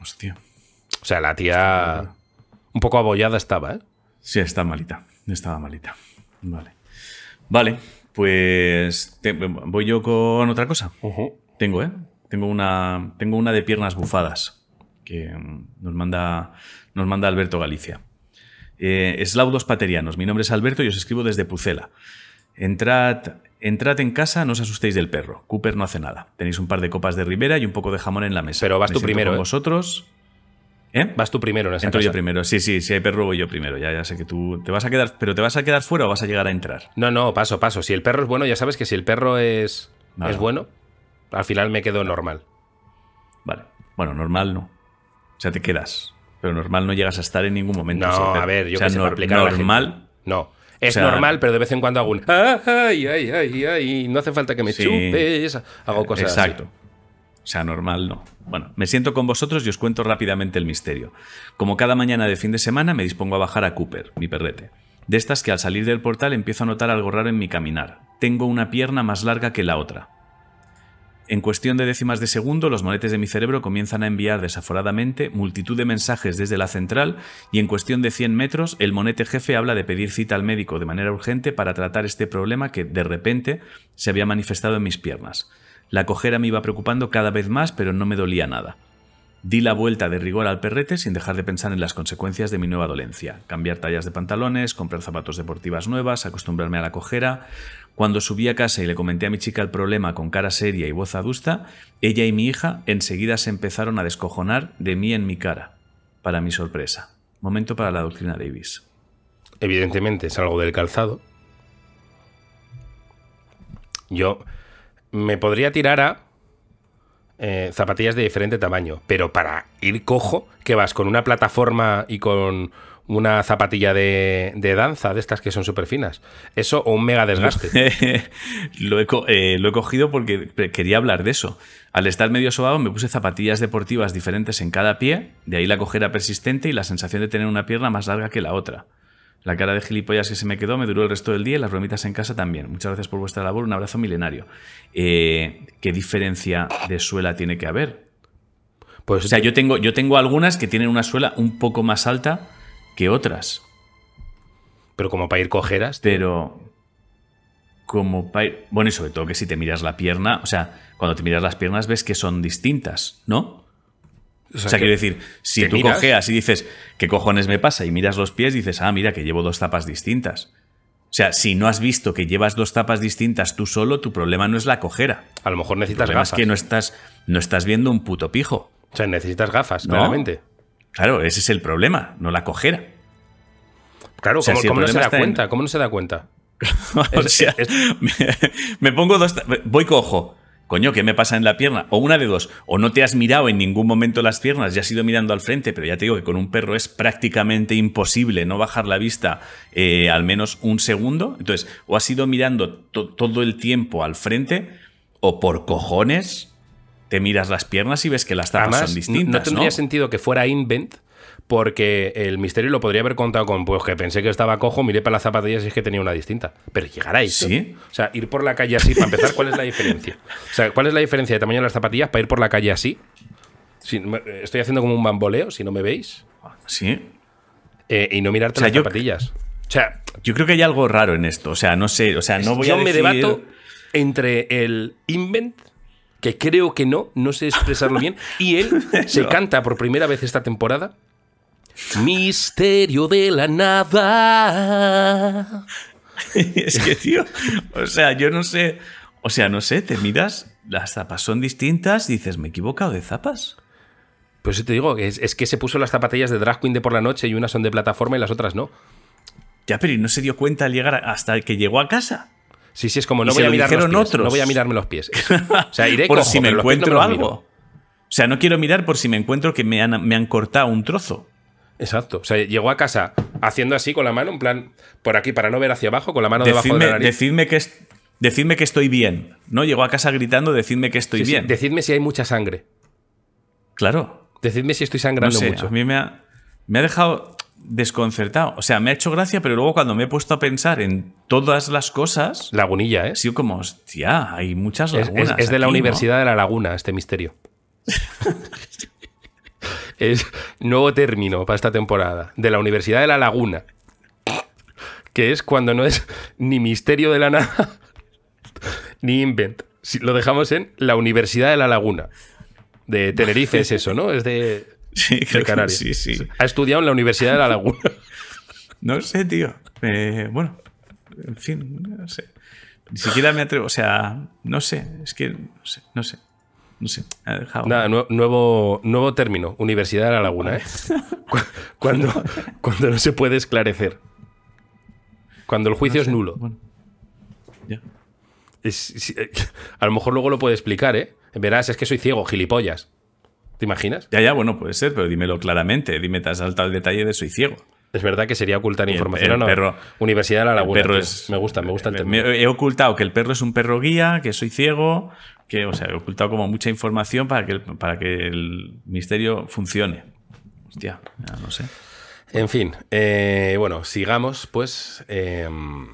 Hostia. O sea, la tía un poco abollada estaba, ¿eh? Sí, está malita. Estaba malita. Vale. Vale, pues te- voy yo con otra cosa. Tengo, ¿eh? Tengo una, tengo una de piernas bufadas que nos manda, nos manda Alberto Galicia. Eh, Eslaudos paterianos. Mi nombre es Alberto y os escribo desde Pucela. Entrad, entrad en casa, no os asustéis del perro. Cooper no hace nada. Tenéis un par de copas de ribera y un poco de jamón en la mesa. Pero vas Me tú primero, Con ¿eh? vosotros. ¿Eh? Vas tú primero en esa Entro yo casa. primero. Sí, sí, si hay perro voy yo primero. Ya, ya sé que tú te vas a quedar, pero te vas a quedar fuera o vas a llegar a entrar. No, no, paso, paso. Si el perro es bueno, ya sabes que si el perro es, es bueno, al final me quedo normal. Vale. Bueno, normal no. O sea, te quedas. Pero normal no llegas a estar en ningún momento. No, a ver, yo o sea, que sé, para nor- aplicar a la gente. normal. No. Es O sea- normal, pero de vez en cuando hago un. Ay, ay, ay, ay. No hace falta que me Sí. chupes. Hago cosas así. Exacto. Sea, normal no. Bueno, me siento con vosotros y os cuento rápidamente el misterio. Como cada mañana de fin de semana me dispongo a bajar a Cooper, mi perrete. De estas que al salir del portal empiezo a notar algo raro en mi caminar. Tengo una pierna más larga que la otra. En cuestión de décimas de segundo, los monetes de mi cerebro comienzan a enviar desaforadamente multitud de mensajes desde la central y en cuestión de 100 metros, el monete jefe habla de pedir cita al médico de manera urgente para tratar este problema que de repente se había manifestado en mis piernas. La cojera me iba preocupando cada vez más, pero no me dolía nada. Di la vuelta de rigor al perrete sin dejar de pensar en las consecuencias de mi nueva dolencia. Cambiar tallas de pantalones, comprar zapatos deportivas nuevas, acostumbrarme a la cojera. Cuando subí a casa y le comenté a mi chica el problema con cara seria y voz adusta, ella y mi hija enseguida se empezaron a descojonar de mí en mi cara. Para mi sorpresa. Momento para la doctrina Davis. Evidentemente es algo del calzado. Yo me podría tirar a eh, zapatillas de diferente tamaño, pero para ir cojo, que vas con una plataforma y con una zapatilla de, danza, de estas que son súper finas. Eso o un mega desgaste. lo, he, eh, lo, he, cogido porque quería hablar de eso. Al estar medio sobado me puse zapatillas deportivas diferentes en cada pie, de ahí la cojera persistente y la sensación de tener una pierna más larga que la otra. La cara de gilipollas que se me quedó me duró el resto del día y las bromitas en casa también. Muchas gracias por vuestra labor. Un abrazo milenario. Eh, ¿Qué diferencia de suela tiene que haber? Pues o sea, yo tengo, yo tengo algunas que tienen una suela un poco más alta que otras. Pero como para ir cojeras. Pero. Como para ir. Bueno, y sobre todo que si te miras la pierna. O sea, cuando te miras las piernas ves que son distintas, ¿no? O sea, quiero decir, si tú cojeas y dices, ¿qué cojones me pasa? Y miras los pies, dices, ah, mira, que llevo dos tapas distintas. O sea, si no has visto que llevas dos tapas distintas tú solo, tu problema no es la cojera. A lo mejor necesitas gafas. Es que no estás, no estás viendo un puto pijo. O sea, necesitas gafas, claramente. Claro, ese es el problema, no la cojera. Claro, ¿cómo, no se da cuenta? ¿Cómo no se da cuenta? o sea, me, me, pongo dos. Voy cojo coño, ¿qué me pasa en la pierna? O una de dos, o no te has mirado en ningún momento las piernas, ya has ido mirando al frente, pero ya te digo que con un perro es prácticamente imposible no bajar la vista eh, al menos un segundo. Entonces, o has ido mirando todo el tiempo al frente, o por cojones te miras las piernas y ves que las tapas son distintas. No tendría sentido que fuera invent porque el misterio lo podría haber contado con, pues que pensé que estaba cojo, miré para las zapatillas y es que tenía una distinta. Pero llegar ahí. Sí. O sea, ir por la calle así, para empezar, ¿cuál es la diferencia? O sea, ¿cuál es la diferencia de tamaño de las zapatillas para ir por la calle así? estoy haciendo como un bamboleo, si no me veis. Sí. Eh, y no mirarte las zapatillas. O sea, yo creo que hay algo raro en esto. O sea, no sé. O sea, no voy yo a Yo me debato entre el invent que creo que no, no sé expresarlo bien, y él se canta por primera vez esta temporada Misterio de la nada. es que, tío, o sea, yo no sé. O sea, no sé, te miras, las zapas son distintas y dices, ¿me he equivocado de zapas? Pues te digo, es, es que se puso las zapatillas de drag queen de por la noche y unas son de plataforma y las otras no. Ya, pero ¿y no se dio cuenta al llegar hasta que llegó a casa? Sí, sí, es como no voy a mirar los pies, otros. No voy a mirarme los pies. O sea, iré por si me encuentro algo. O sea, no quiero mirar por si me encuentro que me han, me han cortado un trozo. Exacto. O sea, llegó a casa haciendo así con la mano, en plan, por aquí, para no ver hacia abajo, con la mano debajo de la nariz. Decidme que, es, decidme que estoy bien. ¿No? Llegó a casa gritando, decidme que estoy bien. Decidme si hay mucha sangre. Claro. Decidme si estoy sangrando mucho. A mí me ha, me ha dejado desconcertado. O sea, me ha hecho gracia, pero luego cuando me he puesto a pensar en todas las cosas. Lagunilla, ¿eh? Sí, como, hostia, hay muchas lagunas. Es, de la Universidad de la Laguna, este misterio. es nuevo término para esta temporada, de la Universidad de La Laguna, que es cuando no es ni misterio de la nada, ni invent. Si lo dejamos en la Universidad de La Laguna. De Tenerife es eso, ¿no? Es de, sí, Canarias. Sí, sí. Ha estudiado en la Universidad de La Laguna. No sé, tío. Eh, bueno, en fin, no sé. Ni siquiera me atrevo, o sea, no sé, es que no sé, no sé. No sé, ha dejado. Nada, nuevo, nuevo término, Universidad de la Laguna, ¿eh? cuando, cuando no se puede esclarecer. Cuando el juicio es nulo. Bueno, ya. Eh, a lo mejor luego lo puede explicar, ¿eh? Verás, es que soy ciego, gilipollas. ¿Te imaginas? Ya, ya, bueno, puede ser, pero dímelo claramente. Dime, te has saltado el detalle de soy ciego. Es verdad que sería ocultar información. no, perro, Universidad de la Laguna. Perro es, me gusta, me gusta el tema. He ocultado que el perro es un perro guía, que soy ciego, que, o sea, he ocultado como mucha información para que el, para que el misterio funcione. Hostia, no sé. En fin, eh, bueno, sigamos, pues. Em,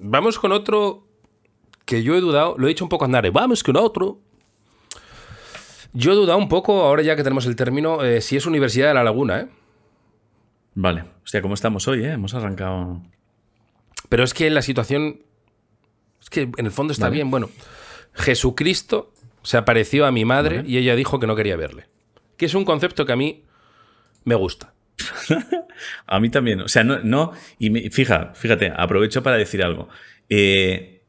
vamos con otro que yo he dudado, lo he dicho un poco a Andare, vamos con otro. Yo he dudado un poco, ahora ya que tenemos el término, eh, si es Universidad de la Laguna, ¿eh? Vale. Hostia, ¿cómo estamos hoy, eh? Hemos arrancado. Pero es que la situación. Es que en el fondo está Vale. bien. Bueno, Jesucristo se apareció a mi madre Vale. y ella dijo que no quería verle. Que es un concepto que a mí me gusta. A mí también. O sea, no. no y me- fija, fíjate, aprovecho para decir algo. Eh,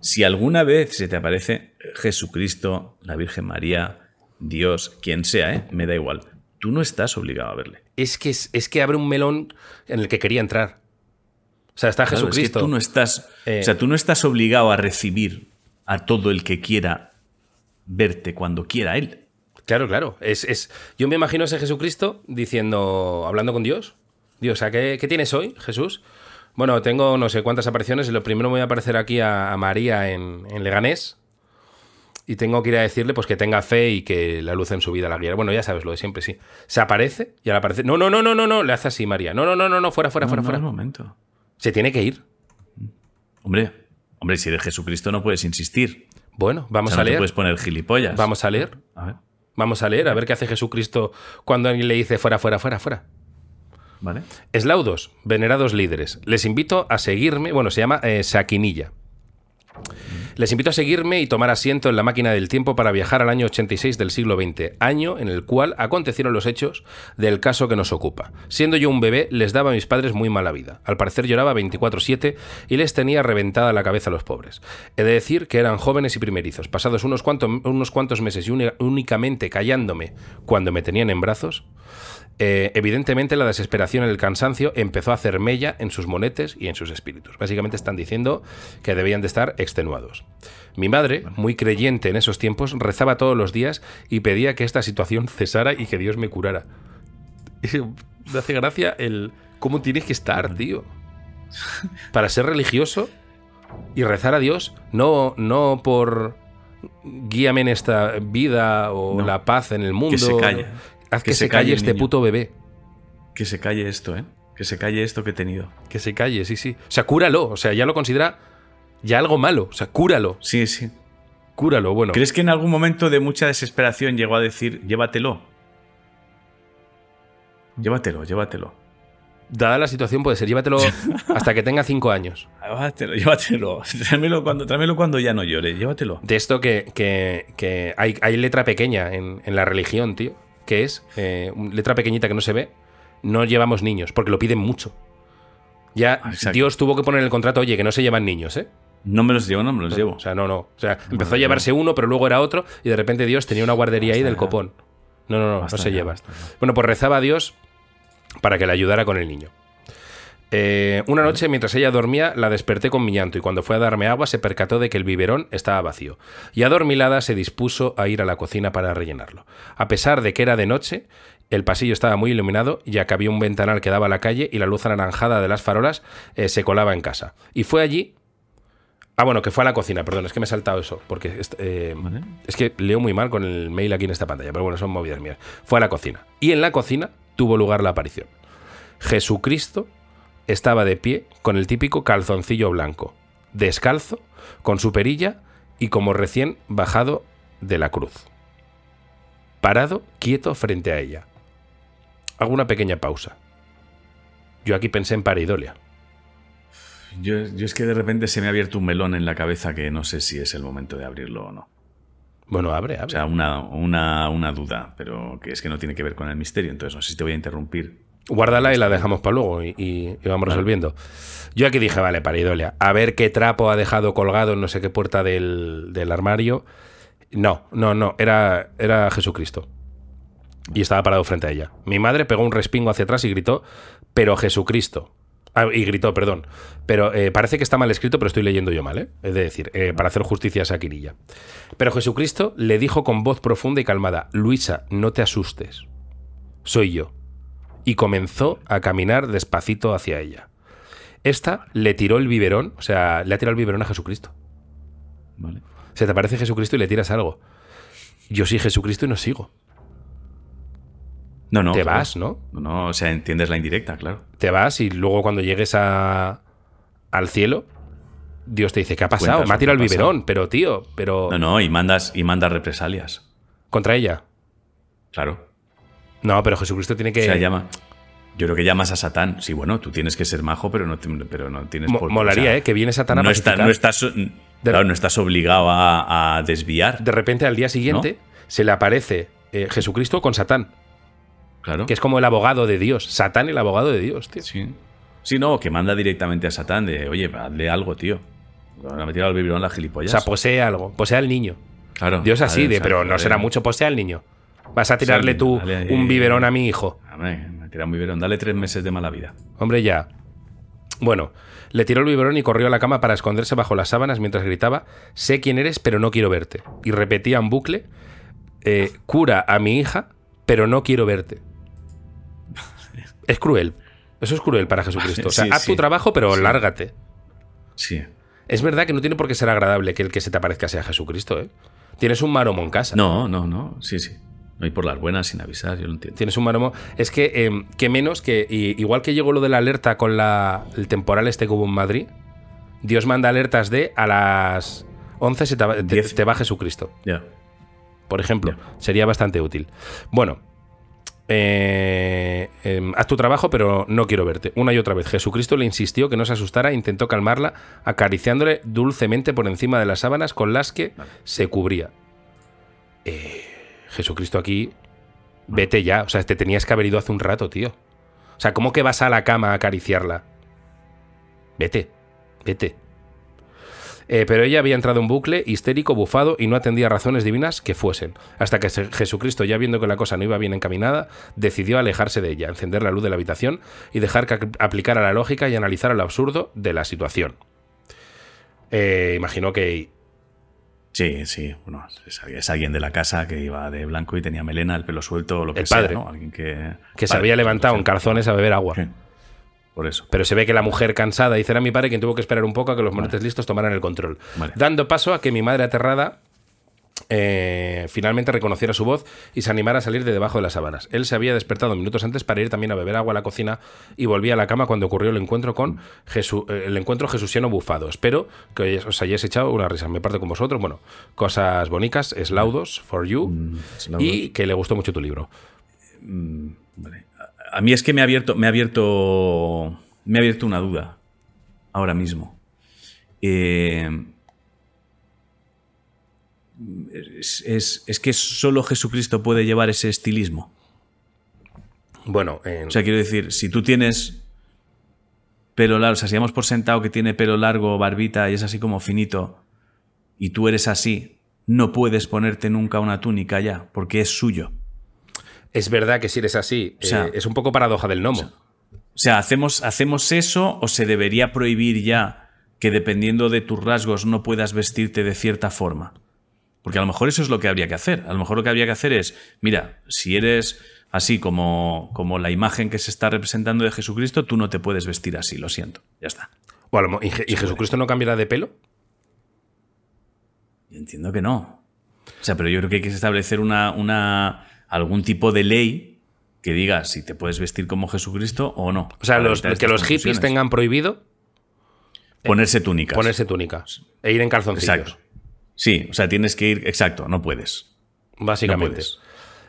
si alguna vez se te aparece Jesucristo, la Virgen María, Dios, quien sea, ¿eh? me da igual. Tú no estás obligado a verle. Es que, es, es que abre un melón en el que quería entrar. O sea, está Claro, es que Jesucristo. tú no estás. Eh, o sea, tú no estás obligado a recibir a todo el que quiera verte cuando quiera él. Claro, claro. Es, es- yo me imagino a ese Jesucristo diciendo, hablando con Dios. Dios, ¿a qué, qué tienes hoy, Jesús? Bueno, tengo no sé cuántas apariciones. Lo primero me voy a aparecer aquí a, a María en, en Leganés. Y tengo que ir a decirle pues que tenga fe y que la luz en su vida la guiará. Bueno, ya sabes lo de siempre, sí. Se aparece y al aparecer. No, no, no, no, no, no. Le hace así María. No, no, no, no, no, fuera, fuera, No, fuera, no, fuera. es momento. Se tiene que ir. Hombre, hombre, si eres Jesucristo no puedes insistir. Bueno, O vamos sea, no a te leer. puedes poner gilipollas. Vamos a leer. A ver, Vamos a leer, a ver qué hace Jesucristo cuando alguien le dice fuera, fuera, fuera, fuera. vale. Eslaudos, venerados líderes, les invito a seguirme, bueno, se llama eh, Saquinilla. Les invito a seguirme y tomar asiento en la máquina del tiempo para viajar al año 86 del siglo XX, año en el cual acontecieron los hechos del caso que nos ocupa. Siendo yo un bebé, les daba a mis padres muy mala vida. Al parecer lloraba 24/7 y les tenía reventada la cabeza a los pobres. He de decir que eran jóvenes y primerizos. Pasados unos, cuantos unos cuantos meses y únicamente callándome cuando me tenían en brazos, eh, evidentemente la desesperación y el cansancio empezó a hacer mella en sus monetes y en sus espíritus. Básicamente están diciendo que debían de estar extenuados. Mi madre, muy creyente en esos tiempos, rezaba todos los días y pedía que esta situación cesara y que Dios me curara. Y Me hace gracia el cómo tienes que estar, tío. Para ser religioso y rezar a Dios, no, no por guíame en esta vida o No. la paz en el mundo. se calle. Haz que, Que se, se calle, este niño. puto bebé. Que se calle esto, ¿eh? Que se calle esto que he tenido. Que se calle, sí, sí. O sea, cúralo. O sea, ya lo considera ya algo malo. O sea, cúralo. Sí, sí. Cúralo. Bueno, ¿Crees que en algún momento de mucha desesperación llegó a decir, llévatelo? Llévatelo, llévatelo. dada la situación, puede ser. Llévatelo hasta que tenga cinco años. Llévatelo, llévatelo. Tráemelo cuando, tráemelo cuando ya no llore. Llévatelo. De esto que, que- que hay, hay letra pequeña en, en la religión, tío. Que es eh, letra pequeñita que no se ve. No llevamos niños, porque lo piden mucho. Ya Ah, exacto. Dios tuvo que poner en el contrato, oye, que no se llevan niños, ¿eh? No me los llevo, no me los llevo. O sea, no, no. O sea, empezó a llevarse uno, pero luego era otro, y de repente Dios tenía una guardería ahí del ya. copón. No, no, no, Basta no se ya, lleva. basta. Bueno, pues rezaba a Dios para que le ayudara con el niño. Eh, una noche, mientras ella dormía, la desperté con mi llanto y cuando fue a darme agua se percató de que el biberón estaba vacío. Y adormilada se dispuso a ir a la cocina para rellenarlo. A pesar de que era de noche, el pasillo estaba muy iluminado, ya que había un ventanal que daba a la calle y la luz anaranjada de las farolas eh, se colaba en casa. Y fue allí... Ah, bueno, que fue a la cocina, perdón, es que me he saltado eso, porque eh, Vale. es que leo muy mal con el mail aquí en esta pantalla, pero bueno, son movidas mías. Fue a la cocina. Y en la cocina tuvo lugar la aparición. Jesucristo estaba de pie con el típico calzoncillo blanco, descalzo, con su perilla y como recién bajado de la cruz. Parado, quieto frente a ella. Hago una pequeña pausa. Yo aquí pensé en pareidolia. Yo, yo es que de repente se me ha abierto un melón en la cabeza que no sé si es el momento de abrirlo o no. Bueno, abre, abre. O sea, una, una, una duda, pero que es que no tiene que ver con el misterio. Entonces, no sé si te voy a interrumpir. Guárdala y la dejamos para luego y, y- y vamos resolviendo. Yo aquí dije, vale, pareidolia. A ver qué trapo ha dejado colgado en no sé qué puerta del, del armario. No, no, no. Era, era Jesucristo. Y estaba parado frente a ella. Mi madre pegó un respingo hacia atrás y gritó, pero Jesucristo. Ah, y gritó, perdón. Pero eh, parece que está mal escrito, pero estoy leyendo yo mal, ¿eh? Es decir, eh, para hacer justicia a esa quirilla. Pero Jesucristo le dijo con voz profunda y calmada, Luisa, no te asustes. Soy yo y comenzó a caminar despacito hacia ella. Esta le tiró el biberón, o sea, le ha tirado el biberón a Jesucristo. ¿Vale? Se te aparece Jesucristo y le tiras algo. Yo soy Jesucristo y no sigo. No, no. te claro. vas, ¿no? No, no, o sea, entiendes la indirecta, claro. Te vas y luego cuando llegues a, al cielo, Dios te dice, ¿qué ha pasado? Cuentas Me ha tirado el biberón, pero tío, pero... No, no, y mandas, y mandas represalias. Contra ella. Claro. No, pero Jesucristo tiene que... O sea, llama. Yo creo que llamas a Satán. Sí, bueno, tú tienes que ser majo, pero no, pero no tienes Mo- por molaría, o sea, ¿eh? Que viene Satán a no, está- no estás, claro, no estás obligado a, a desviar. De repente, al día siguiente, se le aparece eh, Jesucristo con Satán, Claro. que es como el abogado de Dios. Satán, el abogado de Dios, tío. Sí. Sí, no, que manda directamente a Satán de, oye, hazle algo, tío. Me ha metido al biberón la O gilipollas. sea, posee algo, posee al niño. claro. Dios así, de, o pero no será mucho, posee al niño. Vas a tirarle Sí, tú dale un biberón a mi hijo. Hombre, me ha tirado un biberón. Dale tres meses de mala vida. Hombre, ya. Bueno, le tiró el biberón y corrió a la cama para esconderse bajo las sábanas mientras gritaba, sé quién eres, pero no quiero verte. Y repetía en bucle, eh, cura a mi hija, pero no quiero verte. Es cruel. Eso es cruel para Jesucristo. O sea, Sí, haz sí. tu trabajo, pero Sí. lárgate. Sí. Es verdad que no tiene por qué ser agradable que el que se te aparezca sea Jesucristo, ¿eh? Tienes un maromo en casa. No, no, no. Sí, sí. No hay por las buenas sin avisar, yo lo entiendo. Tienes un maromo. Es que, eh, que menos que. y- igual que llegó lo de la alerta con la, el temporal este que hubo en Madrid, Dios manda alertas de a las 11 se te, va- te- te. Ya. Por ejemplo, sería bastante útil. Bueno. eh, em, haz tu trabajo, pero no quiero verte. Una y otra vez. Jesucristo le insistió que no se asustara, intentó calmarla, acariciándole dulcemente por encima de las sábanas con las que se cubría. Eh, Jesucristo aquí, vete ya. O sea, te tenías que haber ido hace un rato, tío. O sea, ¿cómo que vas a la cama a acariciarla? Vete, vete. Eh, pero ella había entrado en bucle, histérico, bufado, y no atendía razones divinas que fuesen. Hasta que Jesucristo, ya viendo que la cosa no iba bien encaminada, decidió alejarse de ella, encender la luz de la habitación y dejar que aplicara la lógica y analizara lo absurdo de la situación. Eh, imagino que Sí, sí. Bueno, es, es alguien de la casa que iba de blanco y tenía melena, el pelo suelto lo que El sea, padre. ¿no? Alguien que. que se había levantado en calzones a beber agua. Sí. Por eso. Pero se ve que la mujer cansada dice era mi padre quien tuvo que esperar un poco a que los monetes listos tomaran el control. Vale. Dando paso a que mi madre aterrada eh, finalmente reconociera su voz y se animara a salir de debajo de las sábanas. Él se había despertado minutos antes para ir también a beber agua a la cocina y volvía a la cama cuando ocurrió el encuentro con Jesús, el encuentro jesusiano bufado. Espero que os hayáis echado una risa. Me parto con vosotros. Bueno, cosas bonitas, eslaudos for you eslaudos. y que le gustó mucho tu libro. Vale. A- A mí es que me ha abierto, me ha abierto, me ha abierto una duda ahora mismo. Eh, es, es- es que solo Jesucristo puede llevar ese estilismo. Bueno, en- O sea, quiero decir, si tú tienes pelo largo, o sea, si damos por sentado que tiene pelo largo, barbita y es así como finito, y tú eres así, no puedes ponerte nunca una túnica ya, porque es suyo. es verdad que si eres así, O sea, eh, es un poco paradoja del gnomo. O sea, ¿hacemos, ¿hacemos eso o se debería prohibir ya que dependiendo de tus rasgos no puedas vestirte de cierta forma? Porque a lo mejor eso es lo que habría que hacer. A lo mejor lo que habría que hacer es, mira, si eres así como, como la imagen que se está representando de Jesucristo, tú no te puedes vestir así, lo siento. Ya está. O a lo mo- ¿Y, y Jesucristo no cambiará de pelo? Yo entiendo que no. O sea, pero yo creo que hay que establecer una, una, algún tipo de ley que diga si te puedes vestir como Jesucristo o no. O sea, los, que los hippies tengan prohibido Ponerse túnicas. ponerse túnicas e ir en calzoncillos. Exacto. Sí, o sea, tienes que ir. Exacto, no puedes. No Básicamente. puedes.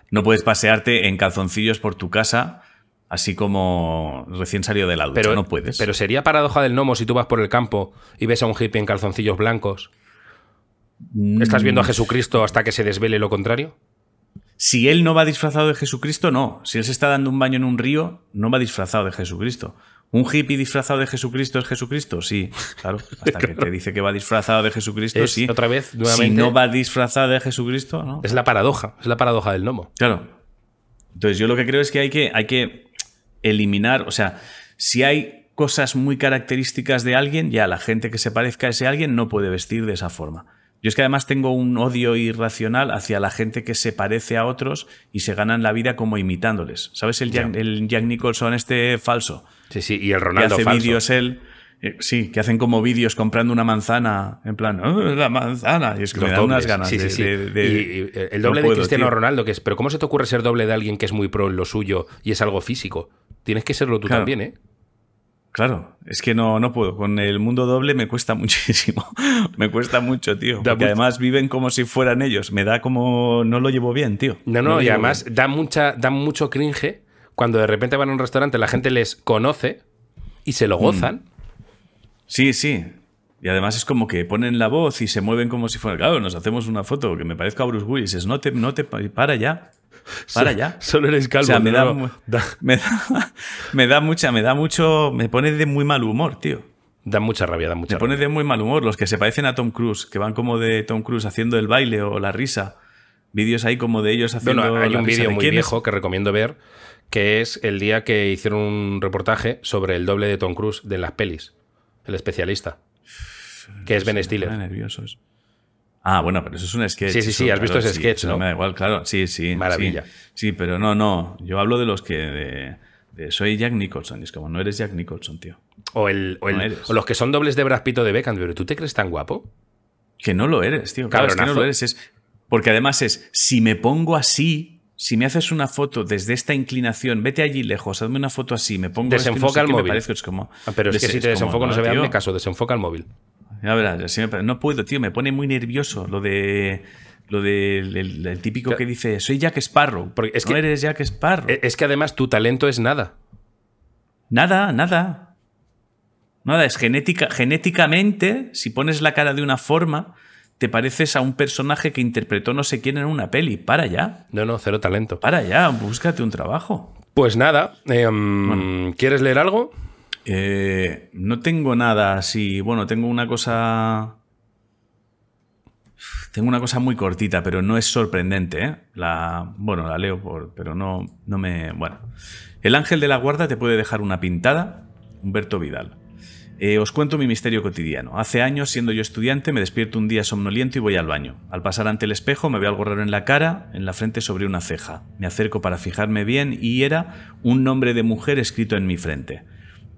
No puedes pasearte en calzoncillos por tu casa, así como recién salido de la ducha. Pero, no puedes. pero sería paradoja del gnomo si tú vas por el campo y ves a un hippie en calzoncillos blancos. ¿Estás viendo a Mm. Jesucristo hasta que se desvele lo contrario? Si él no va disfrazado de Jesucristo, no. Si él se está dando un baño en un río, no va disfrazado de Jesucristo. ¿Un hippie disfrazado de Jesucristo es Jesucristo? Sí, claro. Hasta que te dice que va disfrazado de Jesucristo, Es, sí. otra vez, Si nuevamente- no va disfrazado de Jesucristo, no. Es la paradoja, es la paradoja del gnomo. Claro. Entonces yo lo que creo es que hay que, hay que eliminar, o sea, si hay cosas muy características de alguien, ya la gente que se parezca a ese alguien no puede vestir de esa forma. Yo es que además tengo un odio irracional hacia la gente que se parece a otros y se ganan la vida como imitándoles. ¿Sabes el Jack, el Jack Nicholson este falso? Sí, sí, y el Que Ronaldo hace falso. vídeos él... eh, Sí, que hacen como vídeos comprando una manzana, en plan, "Oh, la manzana, y es que Los me dan unas ganas Sí, sí, de- sí. de- de- Y- y el doble No de puedo, Cristiano tío. Ronaldo, que es. Pero ¿cómo se te ocurre ser doble de alguien que es muy pro en lo suyo y es algo físico? Tienes que serlo tú Claro. también, ¿eh? Claro, es que no, no puedo. Con el mundo doble me cuesta muchísimo. me cuesta mucho, tío. porque además viven como si fueran ellos. Me da como. No lo llevo bien, tío. No, no, y además da, mucha, da mucho cringe cuando de repente van a un restaurante, la gente les conoce y se lo mm. gozan. Sí, sí. Y además es como que ponen la voz y se mueven como si fuera. Claro, nos hacemos una foto que me parezca a Bruce Willis. Es no te, no te para ya. Para ya. Solo eres calvo. O sea, me, da, me, da, mucha, me da mucho. Me pone de muy mal humor, tío. Da mucha rabia, da mucha Me pone de muy mal humor. Los que se parecen a Tom Cruise, que van como de Tom Cruise haciendo el baile o la risa. Vídeos ahí como de ellos haciendo. Bueno, hay un vídeo muy viejo que recomiendo ver, que es el día que hicieron un reportaje sobre el doble de Tom Cruise de las pelis. El especialista. Que es Ben Stiller. nerviosos. Ah, bueno, pero eso es un sketch. Sí, sí, sí, has visto ese sketch, ¿no? Me da igual, claro. Sí, sí. Maravilla. Sí, pero no, no. Yo hablo de los que. De, soy Jack Nicholson. Y es como, no eres Jack Nicholson, tío. O, el, o, los que son dobles de Brad Pitt o de Beckham. Pero ¿tú te crees tan guapo? Que no lo eres, tío. Claro, es que no lo eres. Es, porque además es, si me pongo así, si me haces una foto desde esta inclinación, vete allí lejos, hazme una foto así, me pongo. Desenfoca el móvil. es como, ah, pero es que si te desenfoco no, se ve, hazme caso, desenfoca el móvil. Ya verás, no puedo, tío, me pone muy nervioso lo de lo del el, típico que dice, soy Jack Sparrow. Porque es no que eres Jack Sparrow. E, es que además tu talento es nada. Nada, nada. Nada, es genética, genéticamente, si pones la cara de una forma, te pareces a un personaje que interpretó no sé quién en una peli. Para ya. No, no, cero talento. Para ya, búscate un trabajo. Pues nada, em, ¿quieres leer algo? Eh, no tengo nada así. Bueno, tengo una cosa. Tengo una cosa muy cortita, pero no es sorprendente. ¿eh? La, bueno, la leo, por, pero no, no me. Bueno. El ángel de la guarda te puede dejar una pintada. Humberto Vidal. Eh, os cuento mi misterio cotidiano. Hace años, siendo yo estudiante, me despierto un día somnoliento y voy al baño. Al pasar ante el espejo me veo algo raro en la cara, en la frente sobre una ceja. Me acerco para fijarme bien y era un nombre de mujer escrito en mi frente.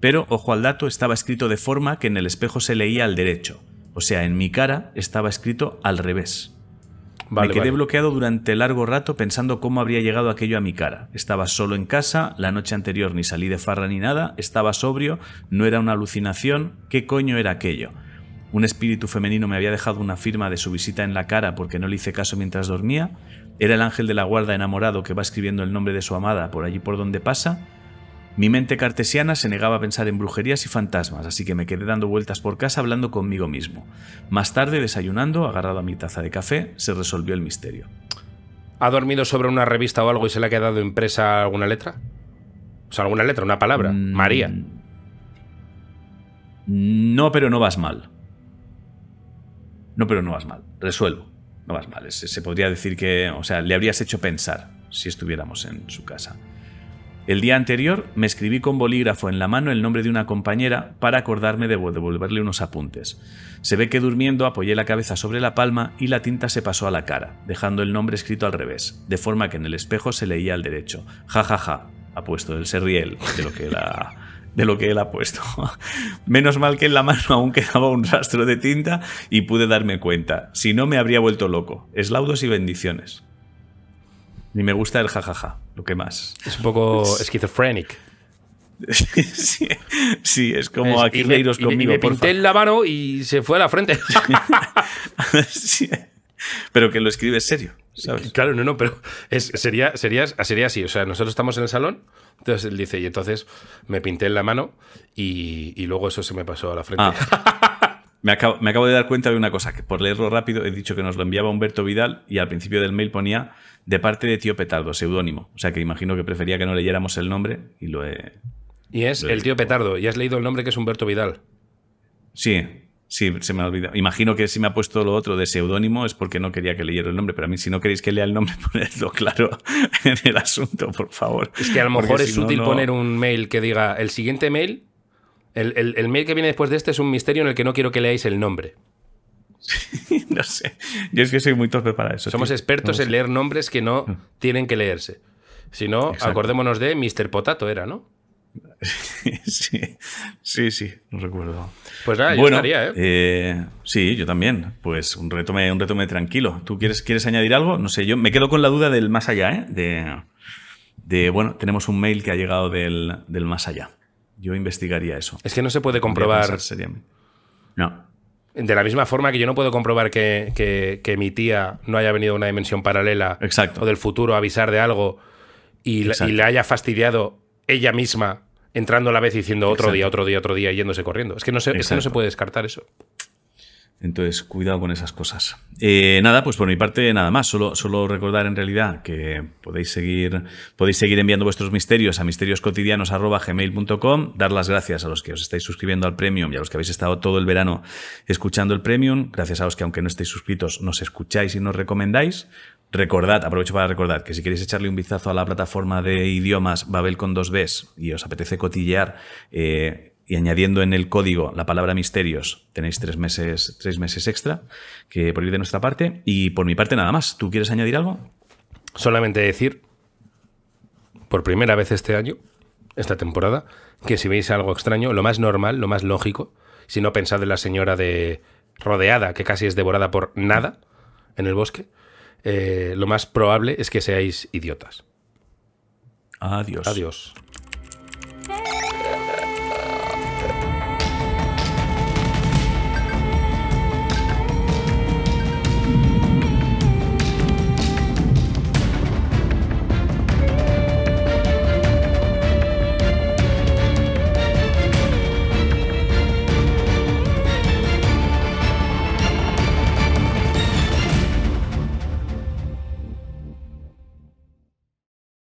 Pero, ojo al dato, estaba escrito de forma que en el espejo se leía al derecho. O sea, en mi cara estaba escrito al revés. me quedé bloqueado durante largo rato pensando cómo habría llegado aquello a mi cara. Estaba solo en casa, la noche anterior ni salí de farra ni nada, estaba sobrio, no era una alucinación, ¿qué coño era aquello? Un espíritu femenino me había dejado una firma de su visita en la cara porque no le hice caso mientras dormía. Era el ángel de la guarda enamorado que va escribiendo el nombre de su amada por allí por donde pasa. Mi mente cartesiana se negaba a pensar en brujerías y fantasmas, así que me quedé dando vueltas por casa hablando conmigo mismo. Más tarde, desayunando, agarrado a mi taza de café, se resolvió el misterio. ¿Ha dormido sobre una revista o algo y se le ha quedado impresa alguna letra? O sea, alguna letra, una palabra. Mm, María. No, pero no vas mal. No, pero no vas mal. Resuelvo. No vas mal. Se podría decir que, o sea, le habrías hecho pensar si estuviéramos en su casa. El día anterior me escribí con bolígrafo en la mano el nombre de una compañera para acordarme de devolverle unos apuntes. Se ve que durmiendo apoyé la cabeza sobre la palma y la tinta se pasó a la cara, dejando el nombre escrito al revés, de forma que en el espejo se leía al derecho. Ja ja ja, ha puesto, el se de lo que él ha, de lo que él ha puesto. Menos mal que en la mano aún quedaba un rastro de tinta y pude darme cuenta, si no me habría vuelto loco. Eslaudos y bendiciones. Ni me gusta el jajaja, lo que más. Es un poco esquizofrénico. sí, es como aquí reiros conmigo. Y me, pinté en la mano y se fue a la frente. Pero que lo escribes serio, ¿sabes? Claro, no, no, pero sería, sería, sería así. O sea, nosotros estamos en el salón, entonces él dice, y entonces me pinté en la mano y, luego eso se me pasó a la frente. Ah. Me acabo, me acabo, de dar cuenta de una cosa, que por leerlo rápido he dicho que nos lo enviaba Humberto Vidal y al principio del mail ponía de parte de Tío Petardo, seudónimo. O sea que imagino que prefería que no leyéramos el nombre y lo he. Y es el Tío Petardo, y has leído el nombre que es Humberto Vidal. Sí, sí, se me ha olvidado. Imagino que si me ha puesto lo otro de seudónimo es porque no quería que leyera el nombre, pero a mí si no queréis que lea el nombre, ponedlo claro en el asunto, por favor. Es que a lo mejor es útil poner un mail que diga el siguiente mail. el mail que viene después de este es un misterio en el que no quiero que leáis el nombre. no sé. Yo es que soy muy torpe para eso. Somos expertos en leer nombres que no mm. tienen que leerse. Si no, acordémonos de Mr. Potato, era, ¿no? sí, sí, sí, no recuerdo. Pues nada, yo estaría, ¿eh? ¿eh? Sí, yo también. Pues un retome, un retome tranquilo. ¿Tú quieres, quieres añadir algo? No sé, yo me quedo con la duda del más allá, ¿eh? De, de bueno, tenemos un mail que ha llegado del, del más allá. Yo investigaría eso. Es que no se puede comprobar. No. De la misma forma que yo no puedo comprobar que, que, mi tía no haya venido a una dimensión paralela Exacto. o del futuro a avisar de algo y, le haya fastidiado ella misma entrando a la vez diciendo otro día, otro día, otro día, yéndose corriendo. Es que no se, es que no se puede descartar eso. Entonces, cuidado con esas cosas. Eh, nada, pues por mi parte, nada más. Solo, solo recordar en realidad que podéis seguir, podéis seguir enviando vuestros misterios a misterioscotidianos.gmail.com, dar las gracias a los que os estáis suscribiendo al Premium y a los que habéis estado todo el verano escuchando el Premium. Gracias a los que, aunque no estéis suscritos, nos escucháis y nos recomendáis. Recordad, aprovecho para recordar que si queréis echarle un vistazo a la plataforma de idiomas Babel con dos Bs y os apetece cotillear, eh, y añadiendo en el código la palabra misterios, tenéis tres meses, tres meses extra que por ir de nuestra parte. Y por mi parte nada más. ¿Tú quieres añadir algo? Solamente decir, por primera vez este año, esta temporada, que si veis algo extraño, lo más normal, lo más lógico, si no pensad en la señora de rodeada, que casi es devorada por nada en el bosque, eh, lo más probable es que seáis idiotas. Adiós. Adiós.